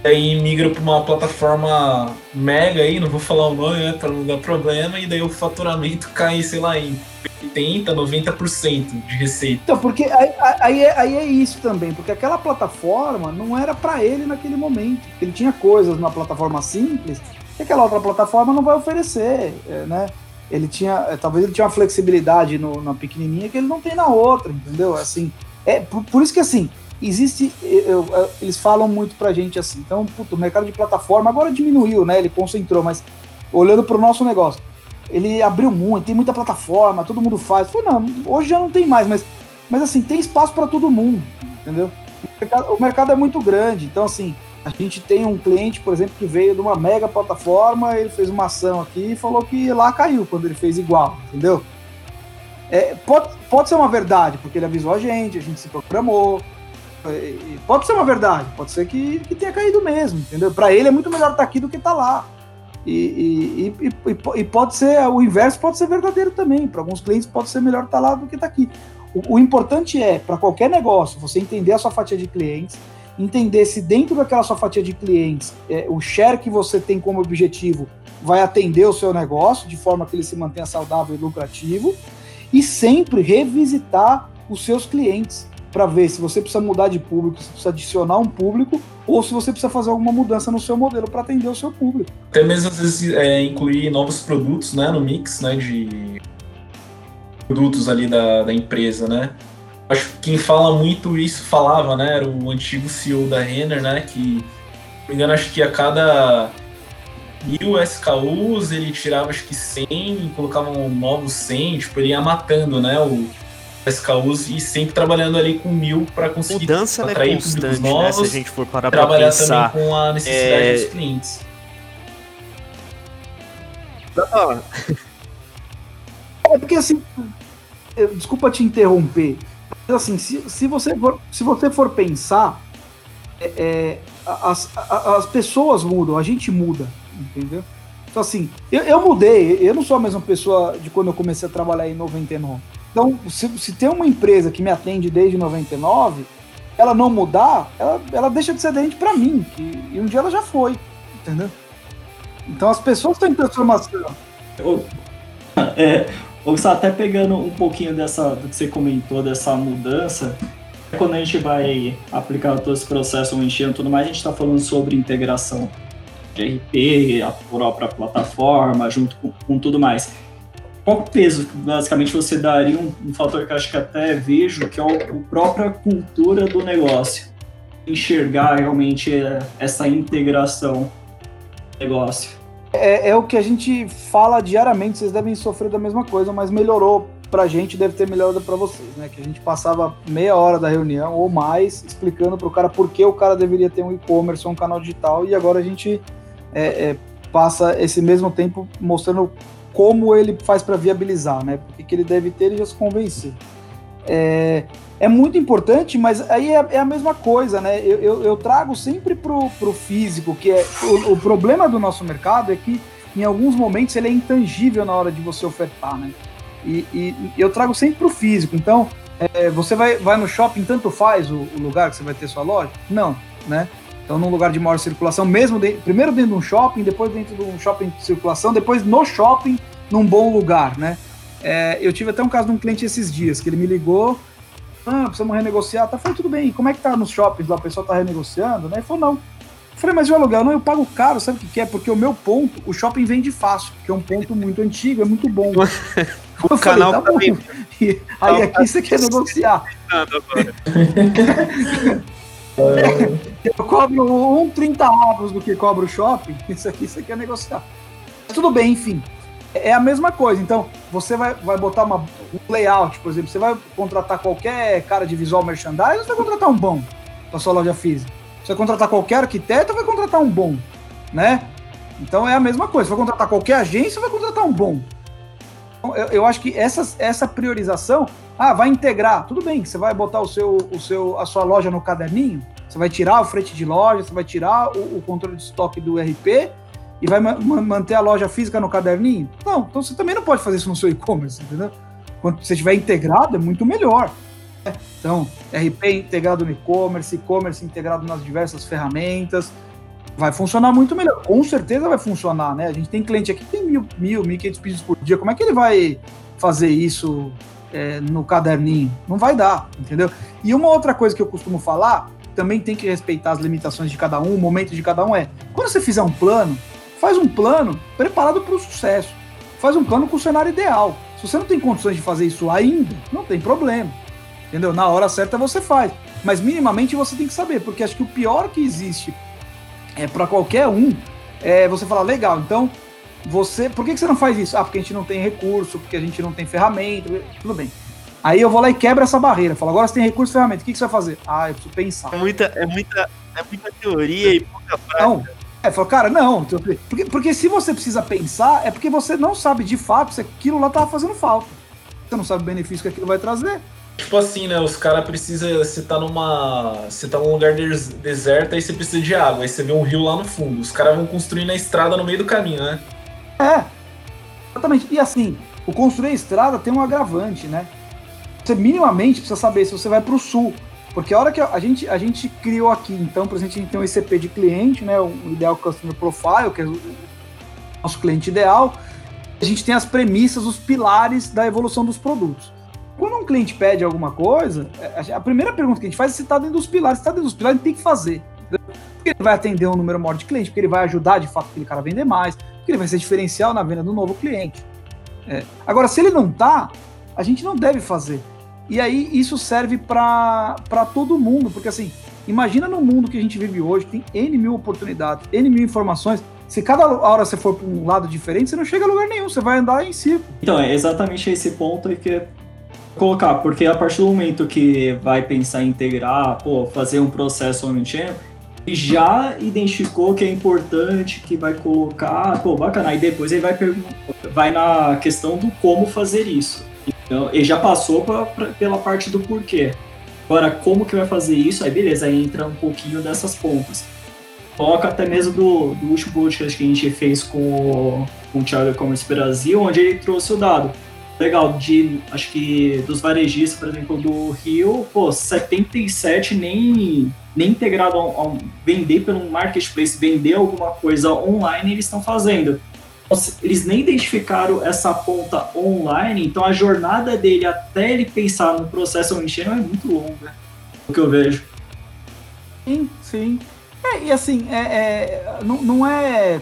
aí migra para uma plataforma mega aí, não vou falar o nome, né, para não dar problema, e daí o faturamento cai, sei lá, em 80, 90% de receita. Então, porque aí, aí, é, aí é isso também, porque aquela plataforma não era para ele naquele momento. Ele tinha coisas numa plataforma simples que aquela outra plataforma não vai oferecer, é, né? Ele tinha, é, talvez ele tinha uma flexibilidade no, na pequenininha que ele não tem na outra, entendeu? Assim, é por, por isso que assim, existe, eu, eu, eles falam muito pra gente assim, então, puto, o mercado de plataforma agora diminuiu, né? Ele concentrou, mas olhando pro nosso negócio, ele abriu muito, tem muita plataforma, todo mundo faz. Falei, não, hoje já não tem mais, mas, mas assim, tem espaço para todo mundo, entendeu? O mercado, o mercado é muito grande, então assim, a gente tem um cliente, por exemplo, que veio de uma mega plataforma, ele fez uma ação aqui e falou que lá caiu quando ele fez igual, entendeu? É, pode, pode ser uma verdade, porque ele avisou a gente, a gente se programou. É, pode ser uma verdade, pode ser que, que tenha caído mesmo, entendeu? Para ele é muito melhor estar aqui do que estar tá lá. E, e, e, e, pode ser, o inverso pode ser verdadeiro também. Para alguns clientes pode ser melhor estar lá do que estar tá aqui. O, o importante é, para qualquer negócio, você entender a sua fatia de clientes, entender se dentro daquela sua fatia de clientes, é, o share que você tem como objetivo vai atender o seu negócio de forma que ele se mantenha saudável e lucrativo, e sempre revisitar os seus clientes para ver se você precisa mudar de público, se precisa adicionar um público ou se você precisa fazer alguma mudança no seu modelo para atender o seu público. Até mesmo às vezes é, incluir novos produtos né, no mix né, de produtos ali da, da empresa, né? Acho que quem fala muito isso falava, né? Era o antigo CEO da Renner, né? Que, se não me engano, acho que a cada mil SKUs ele tirava acho que 100 e colocava um novo 100, tipo, ele ia matando, né? O SKUs e sempre trabalhando ali com mil para conseguir Mudança é atrair é constante, novos, né? Se a gente for parar trabalhar pra pensar, também com a necessidade é... dos clientes. É porque assim, desculpa te interromper, mas assim, se, se, você, for, se você for pensar, é, é, as, as pessoas mudam, a gente muda, entendeu? Então assim, eu, eu mudei, eu não sou a mesma pessoa de quando eu comecei a trabalhar em 99. Então, se, se tem uma empresa que me atende desde 99, ela não mudar, ela, ela deixa de ser dente para mim, que, e um dia ela já foi, entendeu? Então as pessoas estão em transformação. É, ou só até pegando um pouquinho dessa do que você comentou dessa mudança, quando a gente vai aplicar todo esse processo, o enchendo tudo mais, a gente está falando sobre integração de RP, a própria plataforma, junto com, com tudo mais qual peso, basicamente, você daria um, um, fator que eu acho que até vejo, que é a própria cultura do negócio. Enxergar realmente é, essa integração do negócio. É, é, o que a gente fala diariamente, vocês devem sofrer da mesma coisa, mas melhorou pra gente, deve ter melhorado para vocês, né? Que a gente passava meia hora da reunião ou mais explicando pro cara por que o cara deveria ter um e-commerce ou um canal digital, e agora a gente é, é, passa esse mesmo tempo mostrando como ele faz para viabilizar, né? Porque que ele deve ter, ele já se convenceu. É, é muito importante, mas aí é, é a mesma coisa, né? Eu, eu, eu, trago sempre pro, pro físico, que é o, o, problema do nosso mercado é que em alguns momentos ele é intangível na hora de você ofertar, né? E, e eu trago sempre pro físico. Então, é, você vai, vai no shopping, tanto faz o, o lugar que você vai ter sua loja? Não, né? Então, num lugar de maior circulação, mesmo de, primeiro dentro de um shopping, depois dentro de um shopping de circulação, depois no shopping, num bom lugar, né? É, eu tive até um caso de um cliente esses dias, que ele me ligou, ah, precisamos renegociar, tá, falei, tudo bem, como é que tá nos shoppings lá, o pessoal tá renegociando, né? Ele falou, não. Eu falei, mas o aluguel, não, eu pago caro, sabe o que, que é? Porque o meu ponto, o shopping vende fácil, que é um ponto muito antigo, é muito bom. o eu canal falei, tá bom. Aí aqui você quer negociar. eu cobro um 30 avos do que cobra o shopping, isso aqui você quer negociar. Tudo bem, enfim. É a mesma coisa. Então, você vai, vai botar uma, um layout, por exemplo, você vai contratar qualquer cara de visual merchandising você vai contratar um bom para sua loja física? Você vai contratar qualquer arquiteto vai contratar um bom? Né? Então é a mesma coisa. Você vai contratar qualquer agência vai contratar um bom? Então, eu, eu acho que essa, essa priorização, ah, vai integrar. Tudo bem, você vai botar o seu, o seu, a sua loja no caderninho, você vai tirar o frete de loja, você vai tirar o, o controle de estoque do RP e vai ma manter a loja física no caderninho? Não, então você também não pode fazer isso no seu e-commerce, entendeu? Quando você estiver integrado, é muito melhor. Né? Então, RP integrado no e-commerce, e-commerce integrado nas diversas ferramentas, vai funcionar muito melhor. Com certeza vai funcionar, né? A gente tem cliente aqui que tem mil, mil, mil quinhentos pedidos por dia. Como é que ele vai fazer isso é, no caderninho? Não vai dar, entendeu? E uma outra coisa que eu costumo falar, também tem que respeitar as limitações de cada um, o momento de cada um é, quando você fizer um plano, Faz um plano preparado para o sucesso. Faz um plano com o cenário ideal. Se você não tem condições de fazer isso ainda, não tem problema. Entendeu? Na hora certa você faz. Mas minimamente você tem que saber, porque acho que o pior que existe é para qualquer um é você falar, legal, então você. Por que, que você não faz isso? Ah, porque a gente não tem recurso, porque a gente não tem ferramenta. Tudo bem. Aí eu vou lá e quebro essa barreira. Falo, agora você tem recurso e ferramenta. O que, que você vai fazer? Ah, eu preciso pensar. É muita, é muita, é muita teoria e pouca prática. Não, é, falou, cara, não. Porque, porque se você precisa pensar, é porque você não sabe de fato se aquilo lá tava fazendo falta. Você não sabe o benefício que aquilo vai trazer. Tipo assim, né? Os caras precisam. Você tá numa. Você tá num lugar des deserto, aí você precisa de água. Aí você vê um rio lá no fundo. Os caras vão construir na estrada no meio do caminho, né? É. Exatamente. E assim, o construir a estrada tem um agravante, né? Você minimamente precisa saber se você vai para o sul. Porque a hora que a gente, a gente criou aqui, então, por exemplo, a gente tem um ICP de cliente, né? O Ideal Customer Profile, que é o nosso cliente ideal. A gente tem as premissas, os pilares da evolução dos produtos. Quando um cliente pede alguma coisa, é, a primeira pergunta que a gente faz é se está dentro dos pilares. Se está dentro dos pilares, ele tem que fazer. Porque ele vai atender um número maior de clientes, porque ele vai ajudar de fato aquele cara a vender mais, porque ele vai ser diferencial na venda do novo cliente. É. Agora, se ele não está, a gente não deve fazer. E aí isso serve para todo mundo, porque assim, imagina no mundo que a gente vive hoje, tem N mil oportunidades, N mil informações. Se cada hora você for para um lado diferente, você não chega a lugar nenhum, você vai andar em círculo. Então, é exatamente esse ponto que colocar, porque a partir do momento que vai pensar em integrar, pô, fazer um processo omnichannel, já identificou que é importante, que vai colocar, pô, bacana, aí depois ele vai, vai na questão do como fazer isso. Então, ele já passou pra, pra, pela parte do porquê. Agora, como que vai fazer isso? Aí beleza, aí entra um pouquinho dessas pontas. Coloca até mesmo do, do último podcast que a gente fez com o, com o Thiago E-Commerce Brasil, onde ele trouxe o dado legal, de acho que dos varejistas, por exemplo, do Rio, pô, 77 nem, nem integrado a, a vender pelo marketplace, vender alguma coisa online, eles estão fazendo. Eles nem identificaram essa ponta online, então a jornada dele até ele pensar no processo omnichannel é muito longa, o que eu vejo. Sim, sim. É, e assim, é, é não, não é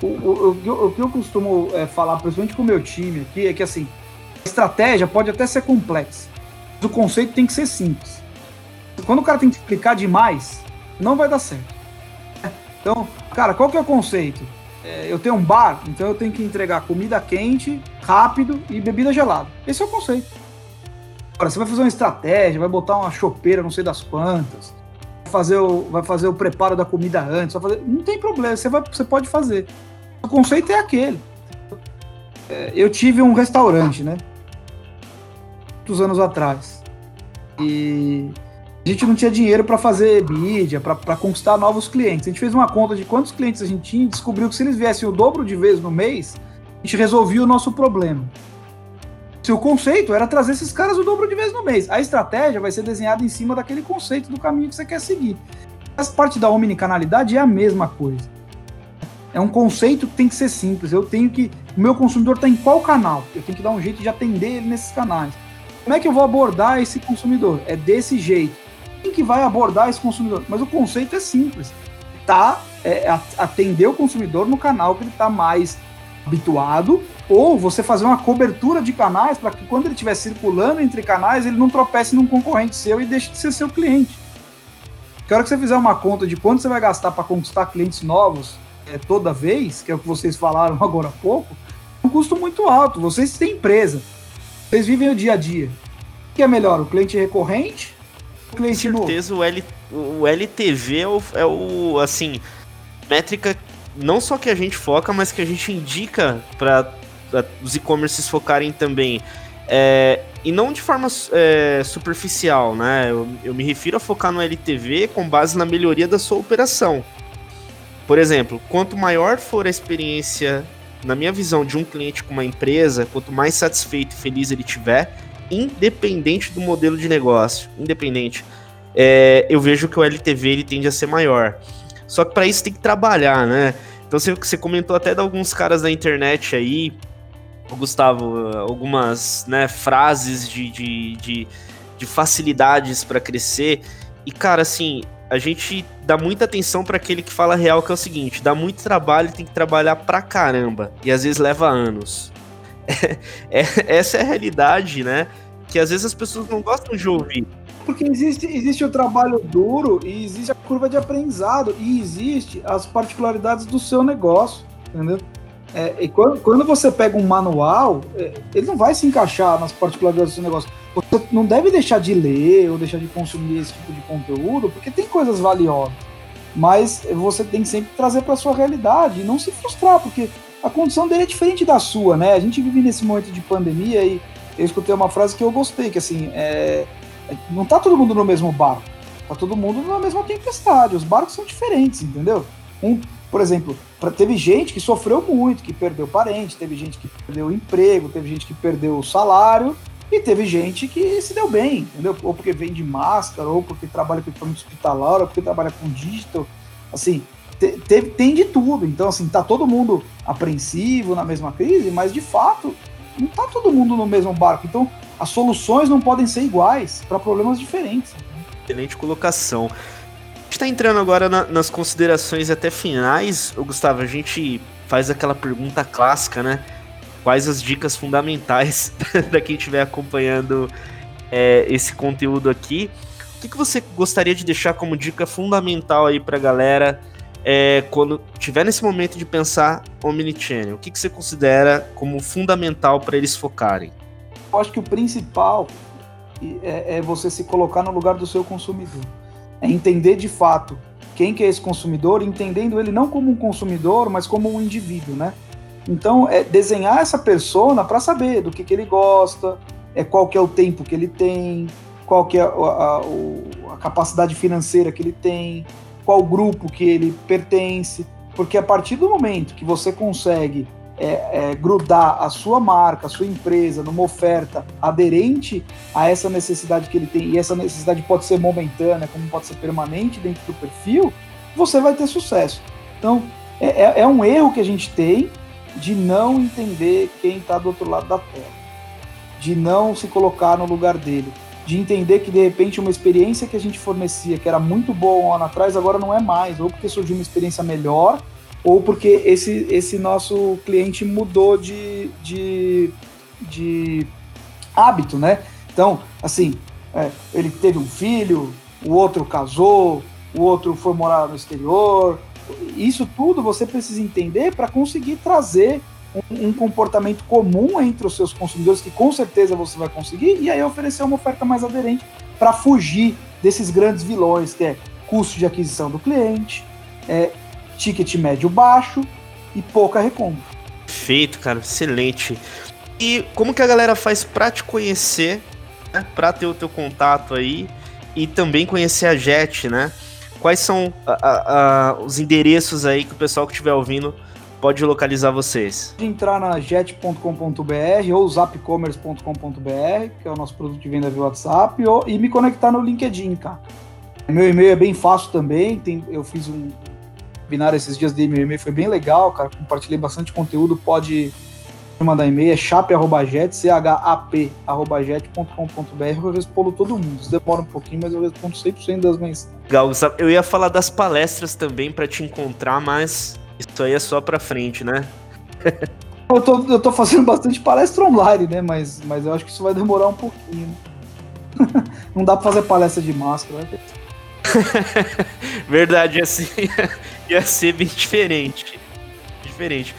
o, o, o, o, que eu costumo é, falar, principalmente com o meu time aqui, é que assim, a estratégia pode até ser complexa, mas o conceito tem que ser simples. Quando o cara tem que explicar demais, não vai dar certo. Então, cara, qual que é o conceito? É, eu tenho um bar, então eu tenho que entregar comida quente, rápido e bebida gelada. Esse é o conceito. Agora, você vai fazer uma estratégia, vai botar uma chopeira, não sei das quantas, vai fazer o, vai fazer o preparo da comida antes, fazer, não tem problema, você, vai, você pode fazer. O conceito é aquele. É, eu tive um restaurante, né? muitos anos atrás. E a gente não tinha dinheiro para fazer mídia, para conquistar novos clientes. A gente fez uma conta de quantos clientes a gente tinha e descobriu que se eles viessem o dobro de vezes no mês, a gente resolvia o nosso problema. Se o conceito era trazer esses caras o dobro de vezes no mês, a estratégia vai ser desenhada em cima daquele conceito do caminho que você quer seguir. Essa parte da omnicanalidade é a mesma coisa. É um conceito que tem que ser simples. Eu tenho que. O meu consumidor está em qual canal? Eu tenho que dar um jeito de atender ele nesses canais. Como é que eu vou abordar esse consumidor? É desse jeito. Quem que vai abordar esse consumidor? Mas o conceito é simples. Tá, é, atender o consumidor no canal que ele está mais habituado, ou você fazer uma cobertura de canais para que quando ele estiver circulando entre canais, ele não tropece num concorrente seu e deixe de ser seu cliente. Que hora que você fizer uma conta de quanto você vai gastar para conquistar clientes novos é, toda vez, que é o que vocês falaram agora há pouco, é um custo muito alto. Vocês têm empresa. Vocês vivem o dia a dia. O que é melhor, o cliente recorrente? Cliente Com certeza novo? O, L, o LTV é o, é o, assim, métrica não só que a gente foca, mas que a gente indica para os e-commerces focarem também. É, e não de forma é, superficial, né? Eu, eu, me refiro a focar no LTV com base na melhoria da sua operação. Por exemplo, quanto maior for a experiência na minha visão, de um cliente com uma empresa, quanto mais satisfeito e feliz ele tiver, independente do modelo de negócio, independente, é, eu vejo que o LTV ele tende a ser maior. Só que para isso tem que trabalhar, né? Então você, você comentou até de alguns caras da internet aí, Gustavo, algumas né, frases de, de, de, de facilidades para crescer. E, cara, assim, a gente dá muita atenção para aquele que fala real, que é o seguinte: dá muito trabalho, tem que trabalhar pra caramba, e às vezes leva anos. É, essa é a realidade, né? Que às vezes as pessoas não gostam de ouvir. Porque existe, existe o trabalho duro e existe a curva de aprendizado e existe as particularidades do seu negócio, entendeu? É, e quando, quando, você pega um manual, é, ele não vai se encaixar nas particularidades do seu negócio. Você não deve deixar de ler ou deixar de consumir esse tipo de conteúdo, porque tem coisas valiosas. Mas você tem que sempre trazer para sua realidade e não se frustrar, porque a condição dele é diferente da sua, né? A gente vive nesse momento de pandemia e eu escutei uma frase que eu gostei, que assim, é, não tá todo mundo no mesmo barco, tá todo mundo na mesma tempestade, os barcos são diferentes, entendeu? Um, por exemplo, teve gente que sofreu muito, que perdeu parente, teve gente que perdeu emprego, teve gente que perdeu o salário, e teve gente que se deu bem, entendeu? Ou porque vende máscara, ou porque trabalha com equipamento hospitalar, ou porque trabalha com digital. Assim, te, tem de tudo. Então, assim, tá todo mundo apreensivo na mesma crise, mas de fato, não tá todo mundo no mesmo barco. Então, as soluções não podem ser iguais para problemas diferentes. Excelente colocação. A gente está entrando agora na, nas considerações até finais. Ô, Gustavo, a gente faz aquela pergunta clássica, né? quais as dicas fundamentais da quem estiver acompanhando é, esse conteúdo aqui. O que, que você gostaria de deixar como dica fundamental aí para a galera é, quando tiver nesse momento de pensar Omnichannel? O que, que você considera como fundamental para eles focarem? Eu acho que o principal é, é, você se colocar no lugar do seu consumidor. É entender de fato quem que é esse consumidor, entendendo ele não como um consumidor, mas como um indivíduo, né? Então, é desenhar essa persona para saber do que, que ele gosta, é qual que é o tempo que ele tem, qual que é a, a, a capacidade financeira que ele tem, qual grupo que ele pertence, porque a partir do momento que você consegue é, é, grudar a sua marca, a sua empresa numa oferta aderente a essa necessidade que ele tem, e essa necessidade pode ser momentânea, como pode ser permanente dentro do perfil, você vai ter sucesso. Então, é, é, é um erro que a gente tem, de não entender quem está do outro lado da tela, de não se colocar no lugar dele, de entender que de repente uma experiência que a gente fornecia, que era muito boa um ano atrás, agora não é mais, ou porque surgiu uma experiência melhor, ou porque esse, esse nosso cliente mudou de, de, de hábito, né? Então, assim, é, ele teve um filho, o outro casou, o outro foi morar no exterior, isso tudo você precisa entender para conseguir trazer um, comportamento comum entre os seus consumidores, que com certeza você vai conseguir, e aí oferecer uma oferta mais aderente para fugir desses grandes vilões, que é custo de aquisição do cliente, é, ticket médio baixo e pouca recompra. Perfeito, cara, excelente. E como que a galera faz para te conhecer, né, para ter o teu contato aí e também conhecer a Jet, né? quais são a, a, a, os endereços aí que o pessoal que estiver ouvindo pode localizar vocês? Entrar na jet.com.br ou zapcommerce.com.br, que é o nosso produto de venda via WhatsApp, ou, e me conectar no LinkedIn, cara. Meu e-mail é bem fácil também, tem, eu fiz um webinar esses dias de meu e-mail, foi bem legal, cara, compartilhei bastante conteúdo, pode mandar e-mail, é chap.jet, chap.jet.com.br, eu respondo todo mundo. Isso demora um pouquinho, mas eu respondo 100% das mensagens. Legal, eu ia falar das palestras também para te encontrar, mas isso aí é só pra frente, né? eu, tô, eu tô fazendo bastante palestra online, né? Mas, mas eu acho que isso vai demorar um pouquinho. Não dá pra fazer palestra de máscara, né? Verdade, assim ia ser bem diferente. Diferente.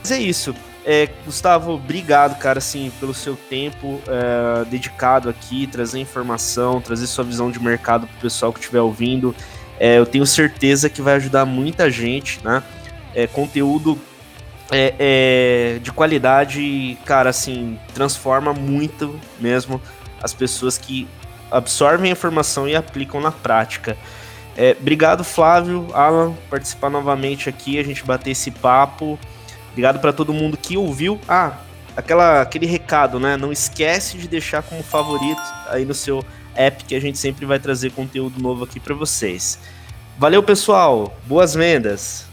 Mas é isso. É, Gustavo, obrigado, cara, assim, pelo seu tempo é, dedicado aqui, trazer informação, trazer sua visão de mercado para o pessoal que estiver ouvindo. É, eu tenho certeza que vai ajudar muita gente, né? É, conteúdo é, é, de qualidade, cara, assim, transforma muito mesmo as pessoas que absorvem a informação e aplicam na prática. É, obrigado, Flávio, Alan, participar novamente aqui, a gente bater esse papo. Obrigado para todo mundo que ouviu. Ah, aquela, aquele recado, né? Não esquece de deixar como favorito aí no seu app que a gente sempre vai trazer conteúdo novo aqui para vocês. Valeu, pessoal. Boas vendas.